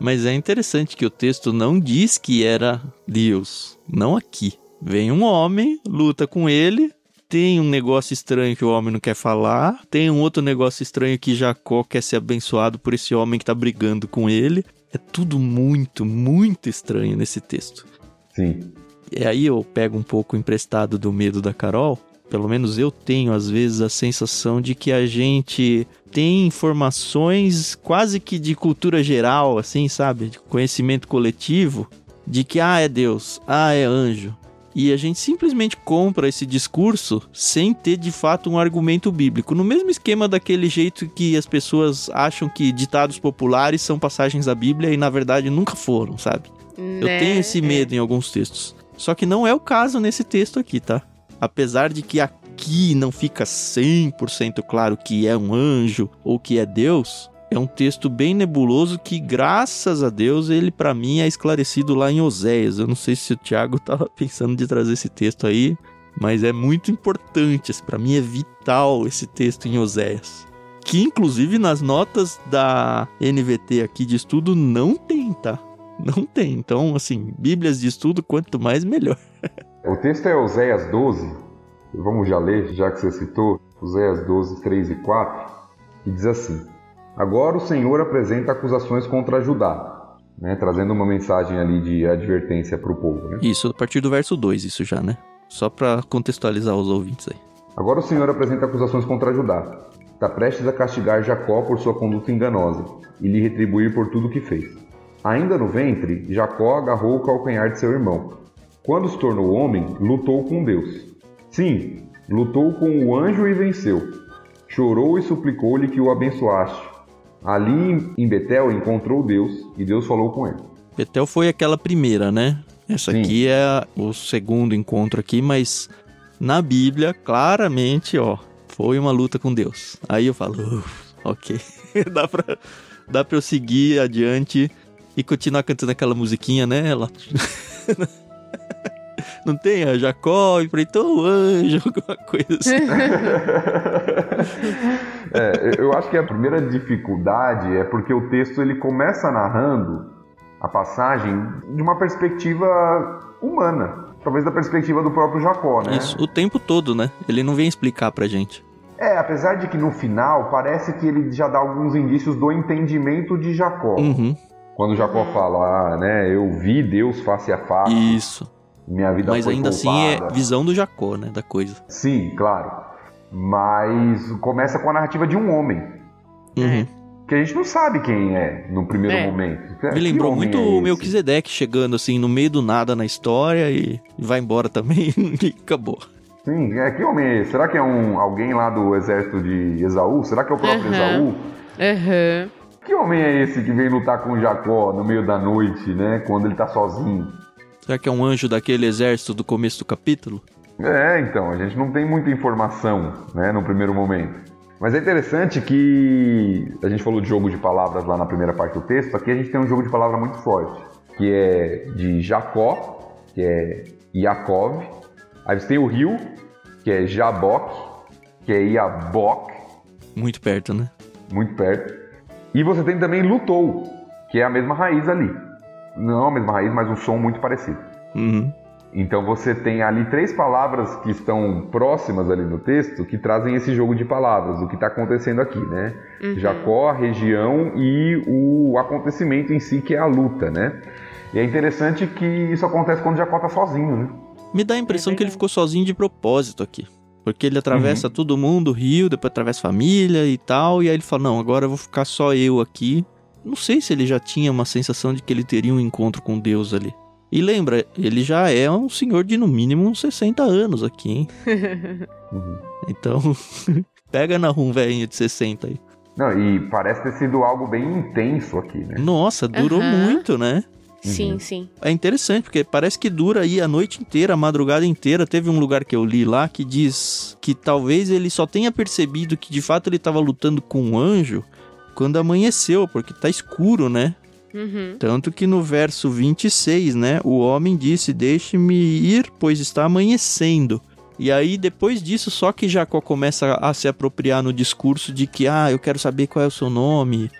Speaker 1: Mas é interessante que o texto não diz que era Deus, não aqui. Vem um homem, luta com ele, tem um negócio estranho que o homem não quer falar, tem um outro negócio estranho que Jacó quer ser abençoado por esse homem que tá brigando com ele. É tudo muito, muito estranho nesse texto.
Speaker 3: Sim.
Speaker 1: E aí eu pego um pouco emprestado do medo da Carol. Pelo menos eu tenho às vezes a sensação de que a gente tem informações quase que de cultura geral, assim, sabe? De conhecimento coletivo, de que ah, é Deus, ah, é anjo. E a gente simplesmente compra esse discurso sem ter de fato um argumento bíblico. No mesmo esquema daquele jeito que as pessoas acham que ditados populares são passagens da Bíblia e na verdade nunca foram, sabe? Eu
Speaker 2: Né?
Speaker 1: tenho esse medo em alguns textos. Só que não é o caso nesse texto aqui, tá? Apesar de que aqui não fica 100% claro que é um anjo ou que é Deus, é um texto bem nebuloso que, graças a Deus, ele pra mim é esclarecido lá em Oséias. Eu não sei se o Thiago *laughs* tava pensando de trazer esse texto aí, mas é muito importante. Para mim é vital esse texto em Oséias. Que inclusive nas notas da NVT aqui de estudo não tem, tá? Não tem. Então, assim, Bíblias de estudo, quanto mais melhor. *laughs*
Speaker 3: O texto é Oséias 12. Vamos já ler, já que você citou, Oséias 12, 3 e 4, que diz assim: Agora o Senhor apresenta acusações contra Judá, né, trazendo uma mensagem ali de advertência para o povo. Né?
Speaker 1: Isso, a partir do verso 2, isso já, né? Só pra contextualizar os ouvintes aí.
Speaker 3: Agora o Senhor apresenta acusações contra Judá. Está prestes a castigar Jacó por sua conduta enganosa e lhe retribuir por tudo o que fez. Ainda no ventre, Jacó agarrou o calcanhar de seu irmão. Quando se tornou homem, lutou com Deus. Sim, lutou com o anjo e venceu. Chorou e suplicou-lhe que o abençoaste. Ali em Betel encontrou Deus e Deus falou com ele.
Speaker 1: Betel foi aquela primeira, né? Essa
Speaker 3: Sim.
Speaker 1: aqui é o segundo encontro aqui, mas na Bíblia, claramente, ó, foi uma luta com Deus. Aí eu falo, "Uf, ok, *laughs* dá, pra, dá pra eu seguir adiante e continuar cantando aquela musiquinha, né? Ela... *laughs* Não tem a Jacó enfrentou o anjo, *laughs* alguma coisa assim. *laughs*
Speaker 3: É, eu acho que a primeira dificuldade é porque o texto ele começa narrando a passagem de uma perspectiva humana, talvez da perspectiva do próprio Jacó, né?
Speaker 1: Isso, o tempo todo, né? Ele não vem explicar pra gente.
Speaker 3: É, apesar de que no final parece que ele já dá alguns indícios do entendimento de Jacó.
Speaker 1: Uhum,
Speaker 3: Quando Jacó fala, ah, né, eu vi Deus face a face,
Speaker 1: isso.
Speaker 3: Minha vida
Speaker 1: Mas
Speaker 3: foi
Speaker 1: ainda assim é visão do Jacó, né? Da coisa.
Speaker 3: Sim, claro. Mas começa com a narrativa de um homem,
Speaker 1: Uhum.
Speaker 3: que a gente não sabe quem é no primeiro
Speaker 2: É.
Speaker 3: momento. Que
Speaker 1: Me lembrou muito
Speaker 3: é
Speaker 1: o? Melquisedeque chegando assim no meio do nada na história e vai embora também *laughs* e acabou.
Speaker 3: Sim, é, que homem é esse? Será que é um, alguém lá do exército de Esaú? Será que é o próprio
Speaker 2: Aham.
Speaker 3: Esaú?
Speaker 2: Aham.
Speaker 3: Que homem é esse que vem lutar com Jacó no meio da noite, né? Quando ele tá sozinho?
Speaker 1: Será que é um anjo daquele exército do começo do capítulo?
Speaker 3: É, então, a gente não tem muita informação, né, no primeiro momento. Mas é interessante que a gente falou de jogo de palavras lá na primeira parte do texto, aqui a gente tem um jogo de palavra muito forte, que é de Jacó, que é Yaakov, aí você tem o rio, que é Jabok, que é Iabok,
Speaker 1: Muito perto, né?
Speaker 3: muito perto, e você tem também lutou, que é a mesma raiz ali. Não a mesma raiz, mas um som muito parecido.
Speaker 1: Uhum.
Speaker 3: Então você tem ali três palavras que estão próximas ali no texto que trazem esse jogo de palavras, o que está acontecendo aqui, né? Jacó, a região e o acontecimento em si, que é a luta, né? E é interessante que isso acontece quando Jacó está sozinho, né?
Speaker 1: Me dá a impressão
Speaker 2: É
Speaker 1: que ele ficou sozinho de propósito aqui. Porque ele atravessa todo mundo, o rio, depois atravessa a família e tal, e aí ele fala: Não, agora eu vou ficar só eu aqui. Não sei se ele já tinha uma sensação de que ele teria um encontro com Deus ali. E lembra, ele já é um senhor de no mínimo uns 60 anos aqui, hein? *laughs*
Speaker 3: Uhum.
Speaker 1: Então, *laughs* pega na rum velhinha de 60 aí.
Speaker 3: Não, e parece ter sido algo bem intenso aqui, né?
Speaker 1: Nossa, durou
Speaker 2: Aham.
Speaker 1: muito, né?
Speaker 2: Sim, sim.
Speaker 1: É interessante, porque parece que dura aí a noite inteira, a madrugada inteira. Teve um lugar que eu li lá que diz que talvez ele só tenha percebido que de fato ele estava lutando com um anjo quando amanheceu, porque tá escuro, né?
Speaker 2: Uhum.
Speaker 1: Tanto que no verso 26, né, o homem disse: Deixe-me ir, pois está amanhecendo. E aí, depois disso, só que Jacó começa a se apropriar no discurso de que, ah, eu quero saber qual é o seu nome.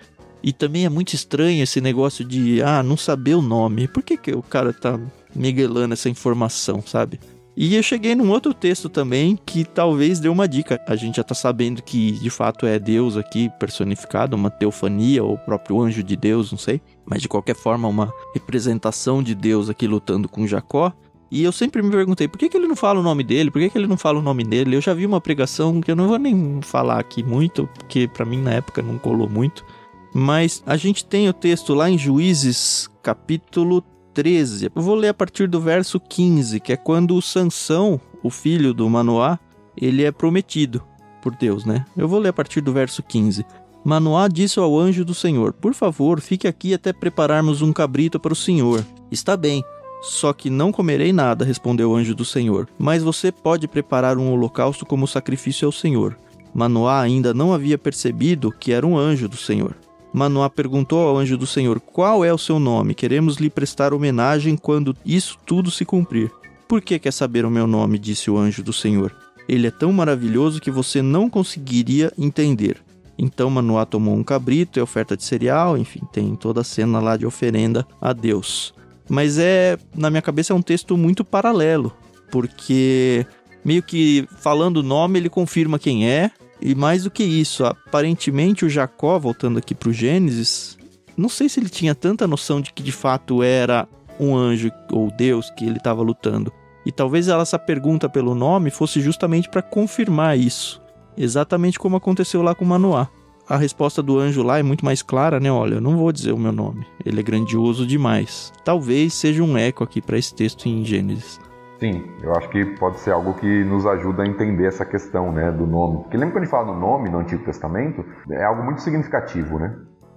Speaker 1: E também é muito estranho esse negócio de, ah, não saber o nome. Por que, que o cara tá miguelando essa informação, sabe? E eu cheguei num outro texto também que talvez dê uma dica. A gente já tá sabendo que de fato é Deus aqui personificado, uma teofania ou o próprio anjo de Deus, não sei. Mas de qualquer forma, uma representação de Deus aqui lutando com Jacó. E eu sempre me perguntei, por que, que ele não fala o nome dele? Por que, que ele não fala o nome dele? Eu já vi uma pregação que eu não vou nem falar aqui muito, porque para mim na época não colou muito. Mas a gente tem o texto lá em Juízes, capítulo 13. Eu vou ler a partir do verso 15, que é quando o Sansão, o filho do Manoá, ele é prometido por Deus, né? Eu vou ler a partir do verso 15. Manoá disse ao anjo do Senhor: Por favor, fique aqui até prepararmos um cabrito para o Senhor. Está bem, só que não comerei nada, respondeu o anjo do Senhor. Mas você pode preparar um holocausto como sacrifício ao Senhor. Manoá ainda não havia percebido que era um anjo do Senhor. Manoá perguntou ao anjo do Senhor: Qual é o seu nome? Queremos lhe prestar homenagem quando isso tudo se cumprir. Por que quer saber o meu nome? disse o anjo do Senhor. Ele é tão maravilhoso que você não conseguiria entender. Então Manoá tomou um cabrito e oferta de cereal, enfim, tem toda a cena lá de oferenda a Deus. Mas é, na minha cabeça, é um texto muito paralelo, porque meio que falando o nome ele confirma quem é, e mais do que isso, aparentemente o Jacó, voltando aqui para o Gênesis, não sei se ele tinha tanta noção de que de fato era um anjo ou Deus que ele estava lutando. E talvez essa pergunta pelo nome fosse justamente para confirmar isso, exatamente como aconteceu lá com Manoá. A resposta do anjo lá é muito mais clara, né? Olha, eu não vou dizer o meu nome, ele é grandioso demais. Talvez seja um eco aqui para esse texto em Gênesis.
Speaker 3: Sim, eu acho que pode ser algo que nos ajuda a entender essa questão né, do nome. Porque lembra quando a gente fala no nome no Antigo Testamento? É algo muito significativo, né?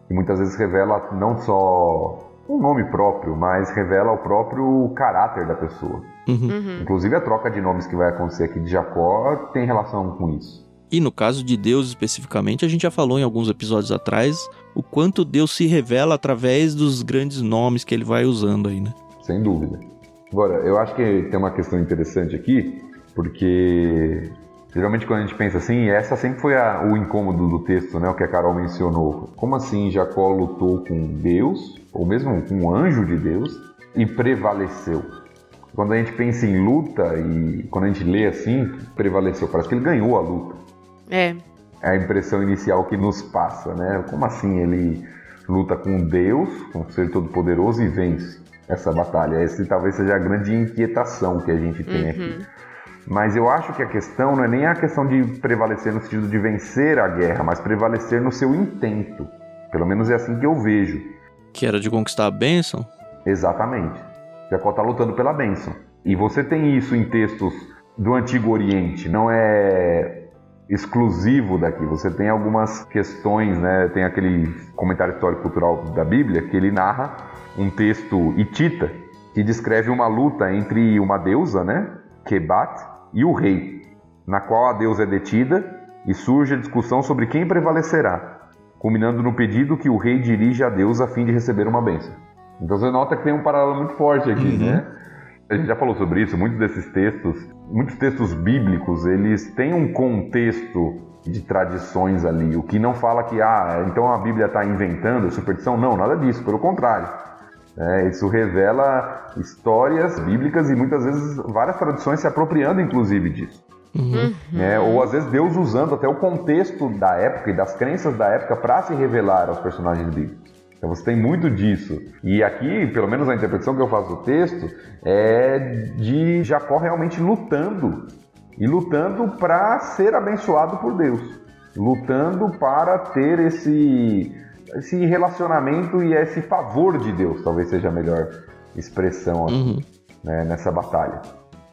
Speaker 3: E muitas vezes revela não só um nome próprio, mas revela o próprio caráter da pessoa.
Speaker 1: Uhum.
Speaker 3: Inclusive a troca de nomes que vai acontecer aqui de Jacó tem relação com isso.
Speaker 1: E no caso de Deus especificamente, a gente já falou em alguns episódios atrás o quanto Deus se revela através dos grandes nomes que ele vai usando aí, né?
Speaker 3: Sem dúvida. Agora, eu acho que tem uma questão interessante aqui, porque geralmente quando a gente pensa assim, essa sempre foi a, o incômodo do texto, né, o que a Carol mencionou. Como assim Jacó lutou com Deus, ou mesmo com um anjo de Deus, e prevaleceu? Quando a gente pensa em luta e quando a gente lê assim, prevaleceu, parece que ele ganhou a luta.
Speaker 2: É.
Speaker 3: É a impressão inicial que nos passa, né? Como assim ele luta com Deus, com o ser todo-poderoso e vence? Essa batalha. Esse talvez seja a grande inquietação que a gente tem
Speaker 2: Uhum.
Speaker 3: aqui. Mas eu acho que a questão não é nem a questão de prevalecer no sentido de vencer a guerra, mas prevalecer no seu intento. Pelo menos é assim que eu vejo.
Speaker 1: Que era de conquistar a bênção.
Speaker 3: Exatamente. Jacó está lutando pela bênção. E você tem isso em textos do Antigo Oriente, não é exclusivo daqui. Você tem algumas questões, né? Tem aquele comentário histórico cultural da Bíblia que ele narra um texto hitita que descreve uma luta entre uma deusa, né? Kebat, e o rei, na qual a deusa é detida e surge a discussão sobre quem prevalecerá, culminando no pedido que o rei dirige a deusa a fim de receber uma bênção. Então você nota que tem um paralelo muito forte aqui,
Speaker 1: Uhum.
Speaker 3: né? A gente já falou sobre isso, muitos desses textos, muitos textos bíblicos, eles têm um contexto de tradições ali, o que não fala que, ah, então a Bíblia está inventando superstição, não, nada disso, pelo contrário. É, isso revela histórias bíblicas e muitas vezes várias tradições se apropriando, inclusive, disso.
Speaker 1: Uhum.
Speaker 3: né? Ou às vezes Deus usando até o contexto da época e das crenças da época para se revelar aos personagens bíblicos. Então você tem muito disso. E aqui, pelo menos a interpretação que eu faço do texto, é de Jacó realmente lutando. E lutando para ser abençoado por Deus. Lutando para ter esse, esse relacionamento e esse favor de Deus, talvez seja a melhor expressão aqui,
Speaker 1: Uhum.
Speaker 3: né, nessa batalha.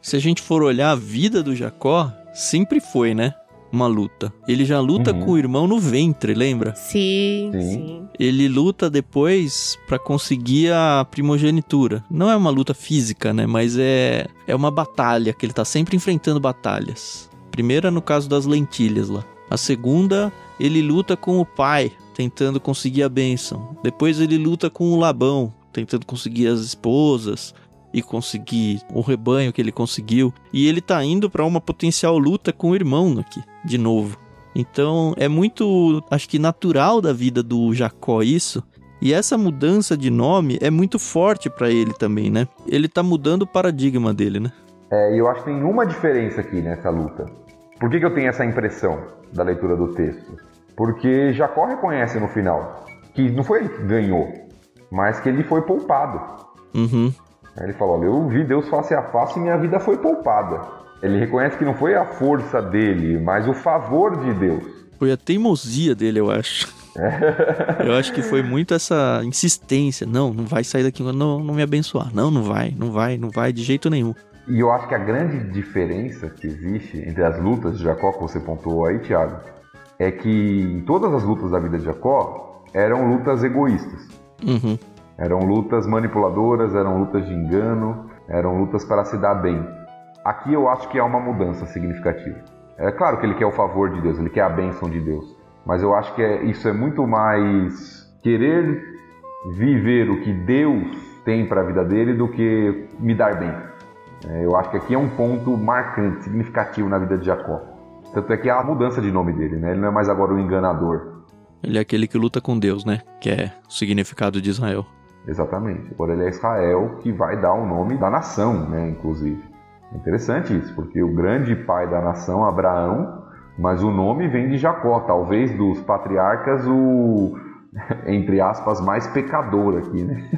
Speaker 1: Se a gente for olhar a vida do Jacó, sempre foi, né? Uma luta. Ele já luta
Speaker 3: Uhum.
Speaker 1: com o irmão no ventre, lembra?
Speaker 2: Sim,
Speaker 3: Sim.
Speaker 2: sim.
Speaker 1: ele luta depois para conseguir a primogenitura. Não é uma luta física, né? Mas é, é uma batalha, que ele tá sempre enfrentando batalhas. Primeira no caso das lentilhas lá. A segunda, ele luta com o pai, tentando conseguir a bênção. Depois ele luta com o Labão, tentando conseguir as esposas e conseguir o rebanho que ele conseguiu. E ele tá indo para uma potencial luta com o irmão aqui, de novo. Então é muito, acho que natural da vida do Jacó isso. E essa mudança de nome é muito forte para ele também, né? Ele tá mudando o paradigma dele, né?
Speaker 3: É, e eu acho que tem uma diferença aqui nessa luta. Por que, que eu tenho essa impressão da leitura do texto? Porque Jacó reconhece no final que não foi ele que ganhou, mas que ele foi poupado.
Speaker 1: Uhum.
Speaker 3: Aí ele fala: Olha, eu vi Deus face a face e minha vida foi poupada. Ele reconhece que não foi a força dele, mas o favor de Deus.
Speaker 1: Foi a teimosia dele, eu acho. *laughs* Eu acho que foi muito essa insistência. Não, não vai sair daqui não, não me abençoar. Não, não vai, não vai, não vai de jeito nenhum.
Speaker 3: E eu acho que a grande diferença que existe entre as lutas de Jacó que você pontuou aí, Thiago, é que todas as lutas da vida de Jacó eram lutas egoístas.
Speaker 1: Uhum.
Speaker 3: Eram lutas manipuladoras, eram lutas de engano, eram lutas para se dar bem. Aqui eu acho que é uma mudança significativa. É claro que ele quer o favor de Deus, ele quer a bênção de Deus, mas eu acho que é, isso é muito mais querer viver o que Deus tem para a vida dele do que me dar bem. É, eu acho que aqui é um ponto marcante, significativo na vida de Jacó. Tanto é que há a mudança de nome dele, né? Ele não é mais agora o enganador.
Speaker 1: Ele é aquele que luta com Deus, né? Que é o significado de Israel.
Speaker 3: Exatamente. Agora ele é Israel que vai dar o nome da nação, né? Inclusive. É interessante isso, porque o grande pai da nação, Abraão, mas o nome vem de Jacó, talvez dos patriarcas o *laughs* entre aspas, mais pecador aqui, né?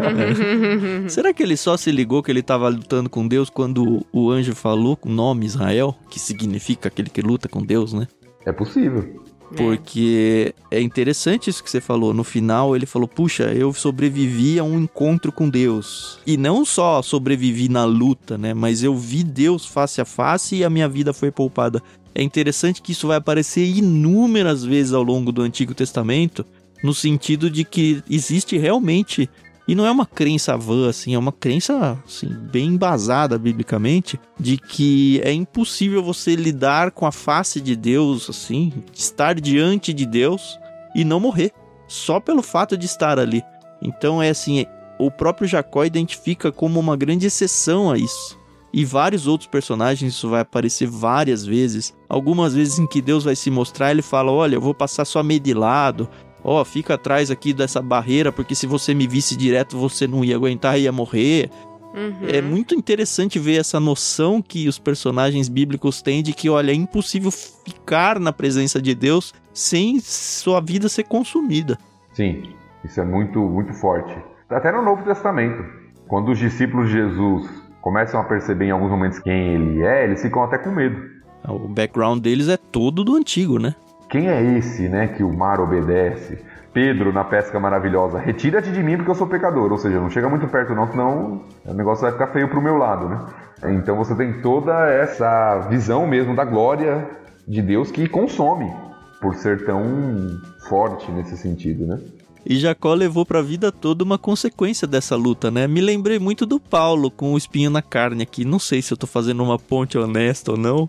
Speaker 3: *laughs*
Speaker 1: Será que ele só se ligou que ele estava lutando com Deus quando o anjo falou o nome Israel, que significa aquele que luta com Deus, né?
Speaker 3: É possível.
Speaker 1: Porque é interessante isso que você falou. No final, ele falou: Puxa, eu sobrevivi a um encontro com Deus. E não só sobrevivi na luta, né? Mas eu vi Deus face a face e a minha vida foi poupada. É interessante que isso vai aparecer inúmeras vezes ao longo do Antigo Testamento, no sentido de que existe realmente e não é uma crença vã, assim, é uma crença assim, bem embasada biblicamente de que é impossível você lidar com a face de Deus, assim, estar diante de Deus e não morrer, só pelo fato de estar ali. Então é assim, o próprio Jacó identifica como uma grande exceção a isso. E vários outros personagens, isso vai aparecer várias vezes. Algumas vezes em que Deus vai se mostrar, ele fala: Olha, eu vou passar só meio de lado, ó, oh, fica atrás aqui dessa barreira, porque se você me visse direto, você não ia aguentar e ia morrer. Uhum. É muito interessante ver essa noção que os personagens bíblicos têm de que, olha, é impossível ficar na presença de Deus sem sua vida ser consumida.
Speaker 3: Sim, isso é muito, muito forte. Até no Novo Testamento, quando os discípulos de Jesus começam a perceber em alguns momentos quem ele é, eles ficam até com medo.
Speaker 1: O background deles é todo do antigo, né?
Speaker 3: Quem é esse, né, que o mar obedece? Pedro, na pesca maravilhosa, retira-te de mim porque eu sou pecador. Ou seja, não chega muito perto não, senão o negócio vai ficar feio pro meu lado, né? Então você tem toda essa visão mesmo da glória de Deus que consome, por ser tão forte nesse sentido, né?
Speaker 1: E Jacó levou para a vida toda uma consequência dessa luta, né? Me lembrei muito do Paulo com o espinho na carne aqui. Não sei se eu tô fazendo uma ponte honesta ou não,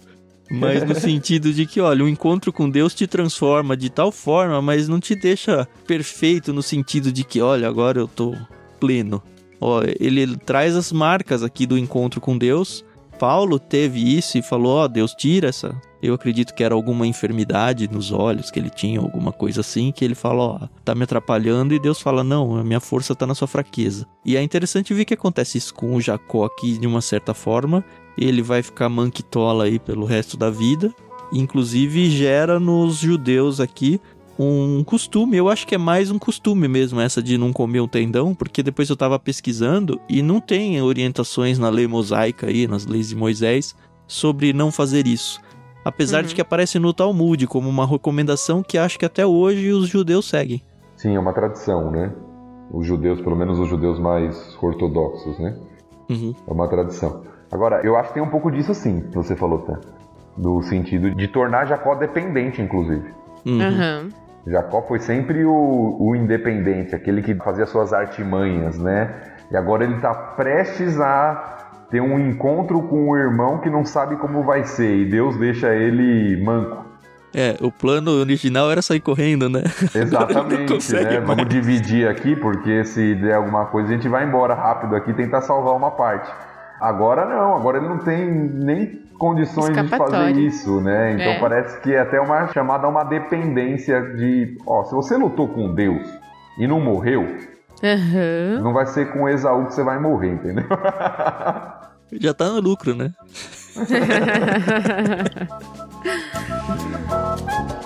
Speaker 1: mas no *laughs* sentido de que, olha, o encontro com Deus te transforma de tal forma, mas não te deixa perfeito no sentido de que, olha, agora eu tô pleno. Ó, ele traz as marcas aqui do encontro com Deus. Paulo teve isso e falou: Ó, Deus tira essa. Eu acredito que era alguma enfermidade nos olhos que ele tinha, alguma coisa assim, que ele fala: Ó, oh, tá me atrapalhando. E Deus fala: Não, a minha força tá na sua fraqueza. E é interessante ver que acontece isso com o Jacó aqui de uma certa forma ele vai ficar manquitola aí pelo resto da vida. Inclusive gera nos judeus aqui um costume, eu acho que é mais um costume mesmo essa de não comer um tendão, porque depois eu estava pesquisando e não tem orientações na lei mosaica aí, nas leis de Moisés, sobre não fazer isso. Apesar uhum. de que aparece no Talmud como uma recomendação que acho que até hoje os judeus seguem.
Speaker 3: Sim, é uma tradição, né? Os judeus, pelo menos os judeus mais ortodoxos, né?
Speaker 1: Uhum.
Speaker 3: É uma tradição. Agora, eu acho que tem um pouco disso sim, que você falou, tá? Do sentido de tornar Jacó dependente, inclusive.
Speaker 2: Uhum.
Speaker 3: Jacó foi sempre o, o independente, aquele que fazia suas artimanhas, né? E agora ele está prestes a ter um encontro com o irmão que não sabe como vai ser e Deus deixa ele manco.
Speaker 1: É, o plano original era sair correndo, né? *laughs*
Speaker 3: Exatamente, né? Mais. Vamos dividir aqui, porque se der alguma coisa a gente vai embora rápido aqui tentar salvar uma parte. Agora não, agora ele não tem nem condições de fazer isso, né? Então é. parece que é até uma chamada a uma dependência de, ó, se você lutou com Deus e não morreu, uhum. não vai ser com Esaú que você vai morrer, entendeu?
Speaker 1: Já tá no lucro, né? *laughs*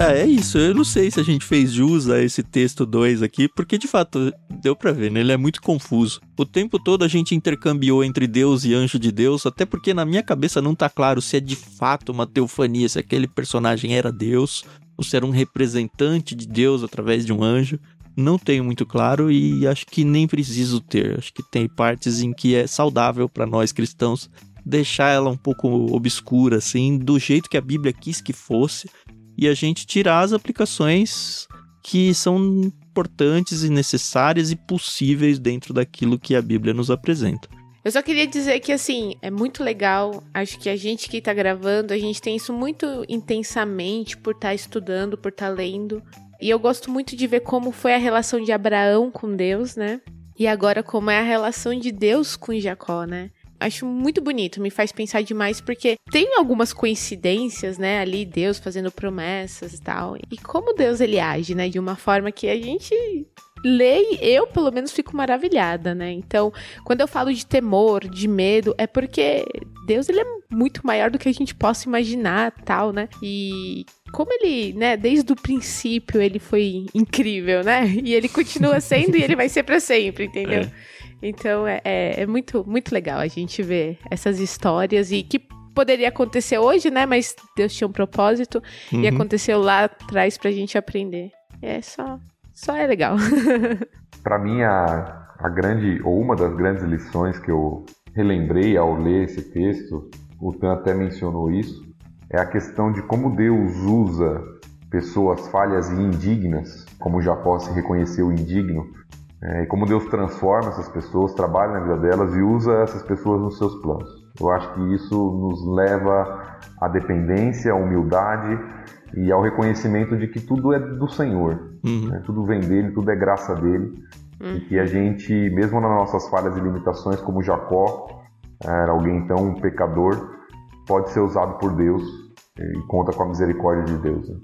Speaker 1: É, é isso. Eu não sei se a gente fez jus a esse texto 2 aqui, porque de fato deu para ver, né? Ele é muito confuso. O tempo todo a gente intercambiou entre Deus e anjo de Deus, até porque na minha cabeça não tá claro se é de fato uma teofania, se aquele personagem era Deus, ou se era um representante de Deus através de um anjo. Não tenho muito claro e acho que nem preciso ter. Acho que tem partes em que é saudável para nós cristãos deixar ela um pouco obscura, assim, do jeito que a Bíblia quis que fosse, e a gente tirar as aplicações que são importantes e necessárias e possíveis dentro daquilo que a Bíblia nos apresenta.
Speaker 2: Eu só queria dizer que, assim, é muito legal. Acho que a gente que tá gravando, a gente tem isso muito intensamente por estar tá estudando, por estar tá lendo. E eu gosto muito de ver como foi a relação de Abraão com Deus, né? E agora como é a relação de Deus com Jacó, né? Acho muito bonito, me faz pensar demais, porque tem algumas coincidências, né? Ali, Deus fazendo promessas e tal. E como Deus ele age, né? De uma forma que a gente lê eu, pelo menos, fico maravilhada, né? Então, quando eu falo de temor, de medo, é porque Deus ele é muito maior do que a gente possa imaginar, tal, né? E como ele, né, desde o princípio ele foi incrível, né? E ele continua sendo e ele vai ser para sempre, entendeu? É. Então é, é, é, muito, muito legal a gente ver essas histórias e que poderia acontecer hoje, né? Mas Deus tinha um propósito uhum. e aconteceu lá atrás pra gente aprender. É só, só é legal. *laughs*
Speaker 3: para mim, a, a grande, ou uma das grandes lições que eu relembrei ao ler esse texto, o Tan até mencionou isso, é a questão de como Deus usa pessoas falhas e indignas, como Jacó se reconheceu indigno, é, e como Deus transforma essas pessoas, trabalha na vida delas e usa essas pessoas nos seus planos. Eu acho que isso nos leva à dependência, à humildade e ao reconhecimento de que tudo é do Senhor. Uhum. Né? Tudo vem dele, tudo é graça dele. Uhum. E que a gente, mesmo nas nossas falhas e limitações, como Jacó, era alguém tão pecador, pode ser usado por Deus e conta com a misericórdia de Deus. Né?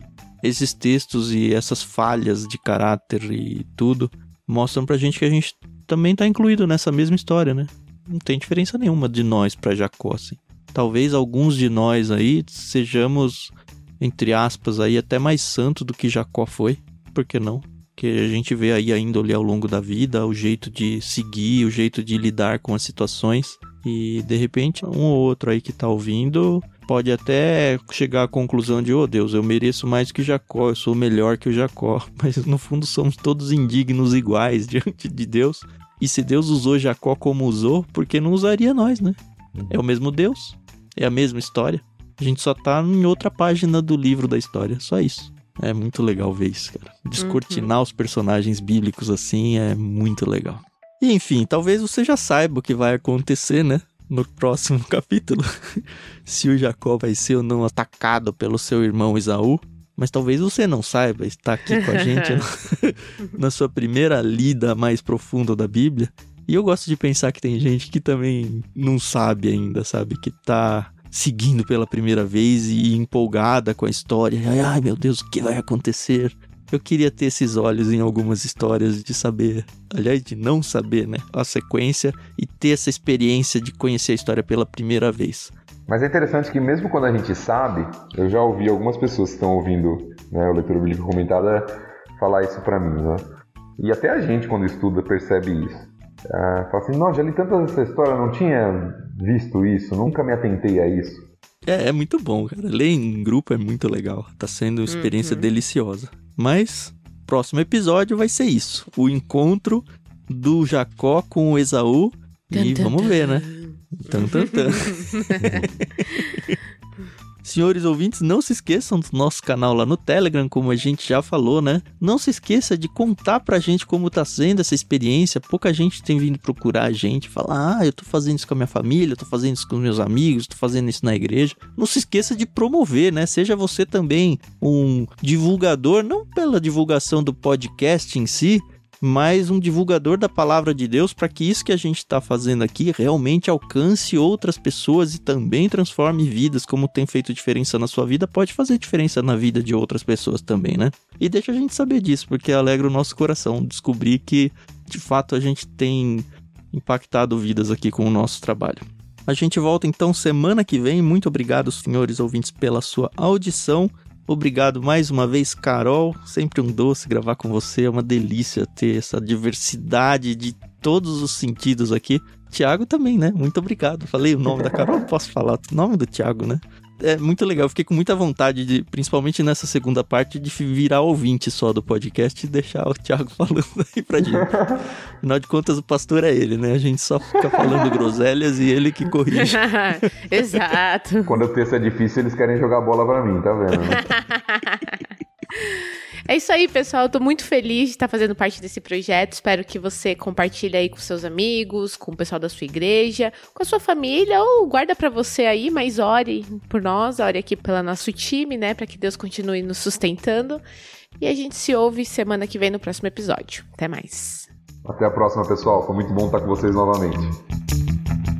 Speaker 1: Esses textos e essas falhas de caráter e tudo mostram pra gente que a gente também tá incluído nessa mesma história, né? Não tem diferença nenhuma de nós para Jacó, assim. Talvez alguns de nós aí sejamos, entre aspas, aí até mais santo do que Jacó foi. Por que não? Que a gente vê aí a índole ao longo da vida, o jeito de seguir, o jeito de lidar com as situações. E de repente, um ou outro aí que tá ouvindo pode até chegar à conclusão de, oh Deus, eu mereço mais que Jacó, eu sou melhor que o Jacó. *laughs* Mas no fundo somos todos indignos iguais *laughs* diante de Deus. E se Deus usou Jacó como usou, por que não usaria nós, né? Uhum. É o mesmo Deus, é a mesma história. A gente só tá em outra página do livro da história, só isso. É muito legal ver isso, cara. Descortinar uhum. os personagens bíblicos assim é muito legal. E enfim, talvez você já saiba o que vai acontecer, né? No próximo *laughs* capítulo se o Jacó vai ser ou não atacado pelo seu irmão Esaú. Mas talvez você não saiba, está aqui com a gente *laughs* na sua primeira lida mais profunda da Bíblia. E eu gosto de pensar que tem gente que também não sabe ainda, sabe? Que tá seguindo pela primeira vez e empolgada com a história. Ai, meu Deus, o que vai acontecer? Eu queria ter esses olhos em algumas histórias de saber, aliás, de não saber, né? A sequência e ter essa experiência de conhecer a história pela primeira vez.
Speaker 3: Mas é interessante que mesmo quando a gente sabe, eu já ouvi algumas pessoas que estão ouvindo né, o Leitura Bíblica Comentada falar isso para mim, né? E até a gente, quando estuda, percebe isso. Ah, fala assim, não, já li tanto essa história, não tinha visto isso, nunca me atentei a isso.
Speaker 1: É, é muito bom, cara. Ler em grupo é muito legal. Tá sendo uma experiência uhum. deliciosa. Mas próximo episódio vai ser isso: o encontro do Jacó com o Esaú. e vamos ver, né? Tan, tan, tan. *laughs* Senhores ouvintes, não se esqueçam do nosso canal lá no Telegram, como a gente já falou, né? Não se esqueça de contar pra gente como tá sendo essa experiência. Pouca gente tem vindo procurar a gente, falar: "Ah, eu tô fazendo isso com a minha família, tô fazendo isso com meus amigos, tô fazendo isso na igreja". Não se esqueça de promover, né? Seja você também um divulgador, não pela divulgação do podcast em si, mas um divulgador da palavra de Deus para que isso que a gente está fazendo aqui realmente alcance outras pessoas e também transforme vidas, como tem feito diferença na sua vida, pode fazer diferença na vida de outras pessoas também, né? E deixa a gente saber disso, porque alegra o nosso coração descobrir que de fato a gente tem impactado vidas aqui com o nosso trabalho. A gente volta então semana que vem. Muito obrigado, senhores ouvintes, pela sua audição. Obrigado mais uma vez, Carol. Sempre um doce gravar com você. É uma delícia ter essa diversidade de todos os sentidos aqui. Tiago também, né? Muito obrigado. Falei o nome da Carol, posso falar o nome do Tiago, né? É muito legal. fiquei com muita vontade, de, principalmente nessa segunda parte, de virar ouvinte só do podcast e deixar o Thiago *laughs* falando aí pra gente. *laughs* Afinal de contas, o pastor é ele, né? A gente só fica falando groselhas e ele que corrige. *laughs*
Speaker 2: Exato.
Speaker 3: Quando o texto é difícil, eles querem jogar bola pra mim, tá vendo?
Speaker 2: É isso aí, pessoal. Eu tô muito feliz de estar fazendo parte desse projeto. Espero que você compartilhe aí com seus amigos, com o pessoal da sua igreja, com a sua família, ou guarda para você aí, mas ore por nós, ore aqui pelo nosso time, né, para que Deus continue nos sustentando. E a gente se ouve semana que vem no próximo episódio. Até mais.
Speaker 3: Até a próxima, pessoal. Foi muito bom estar com vocês novamente.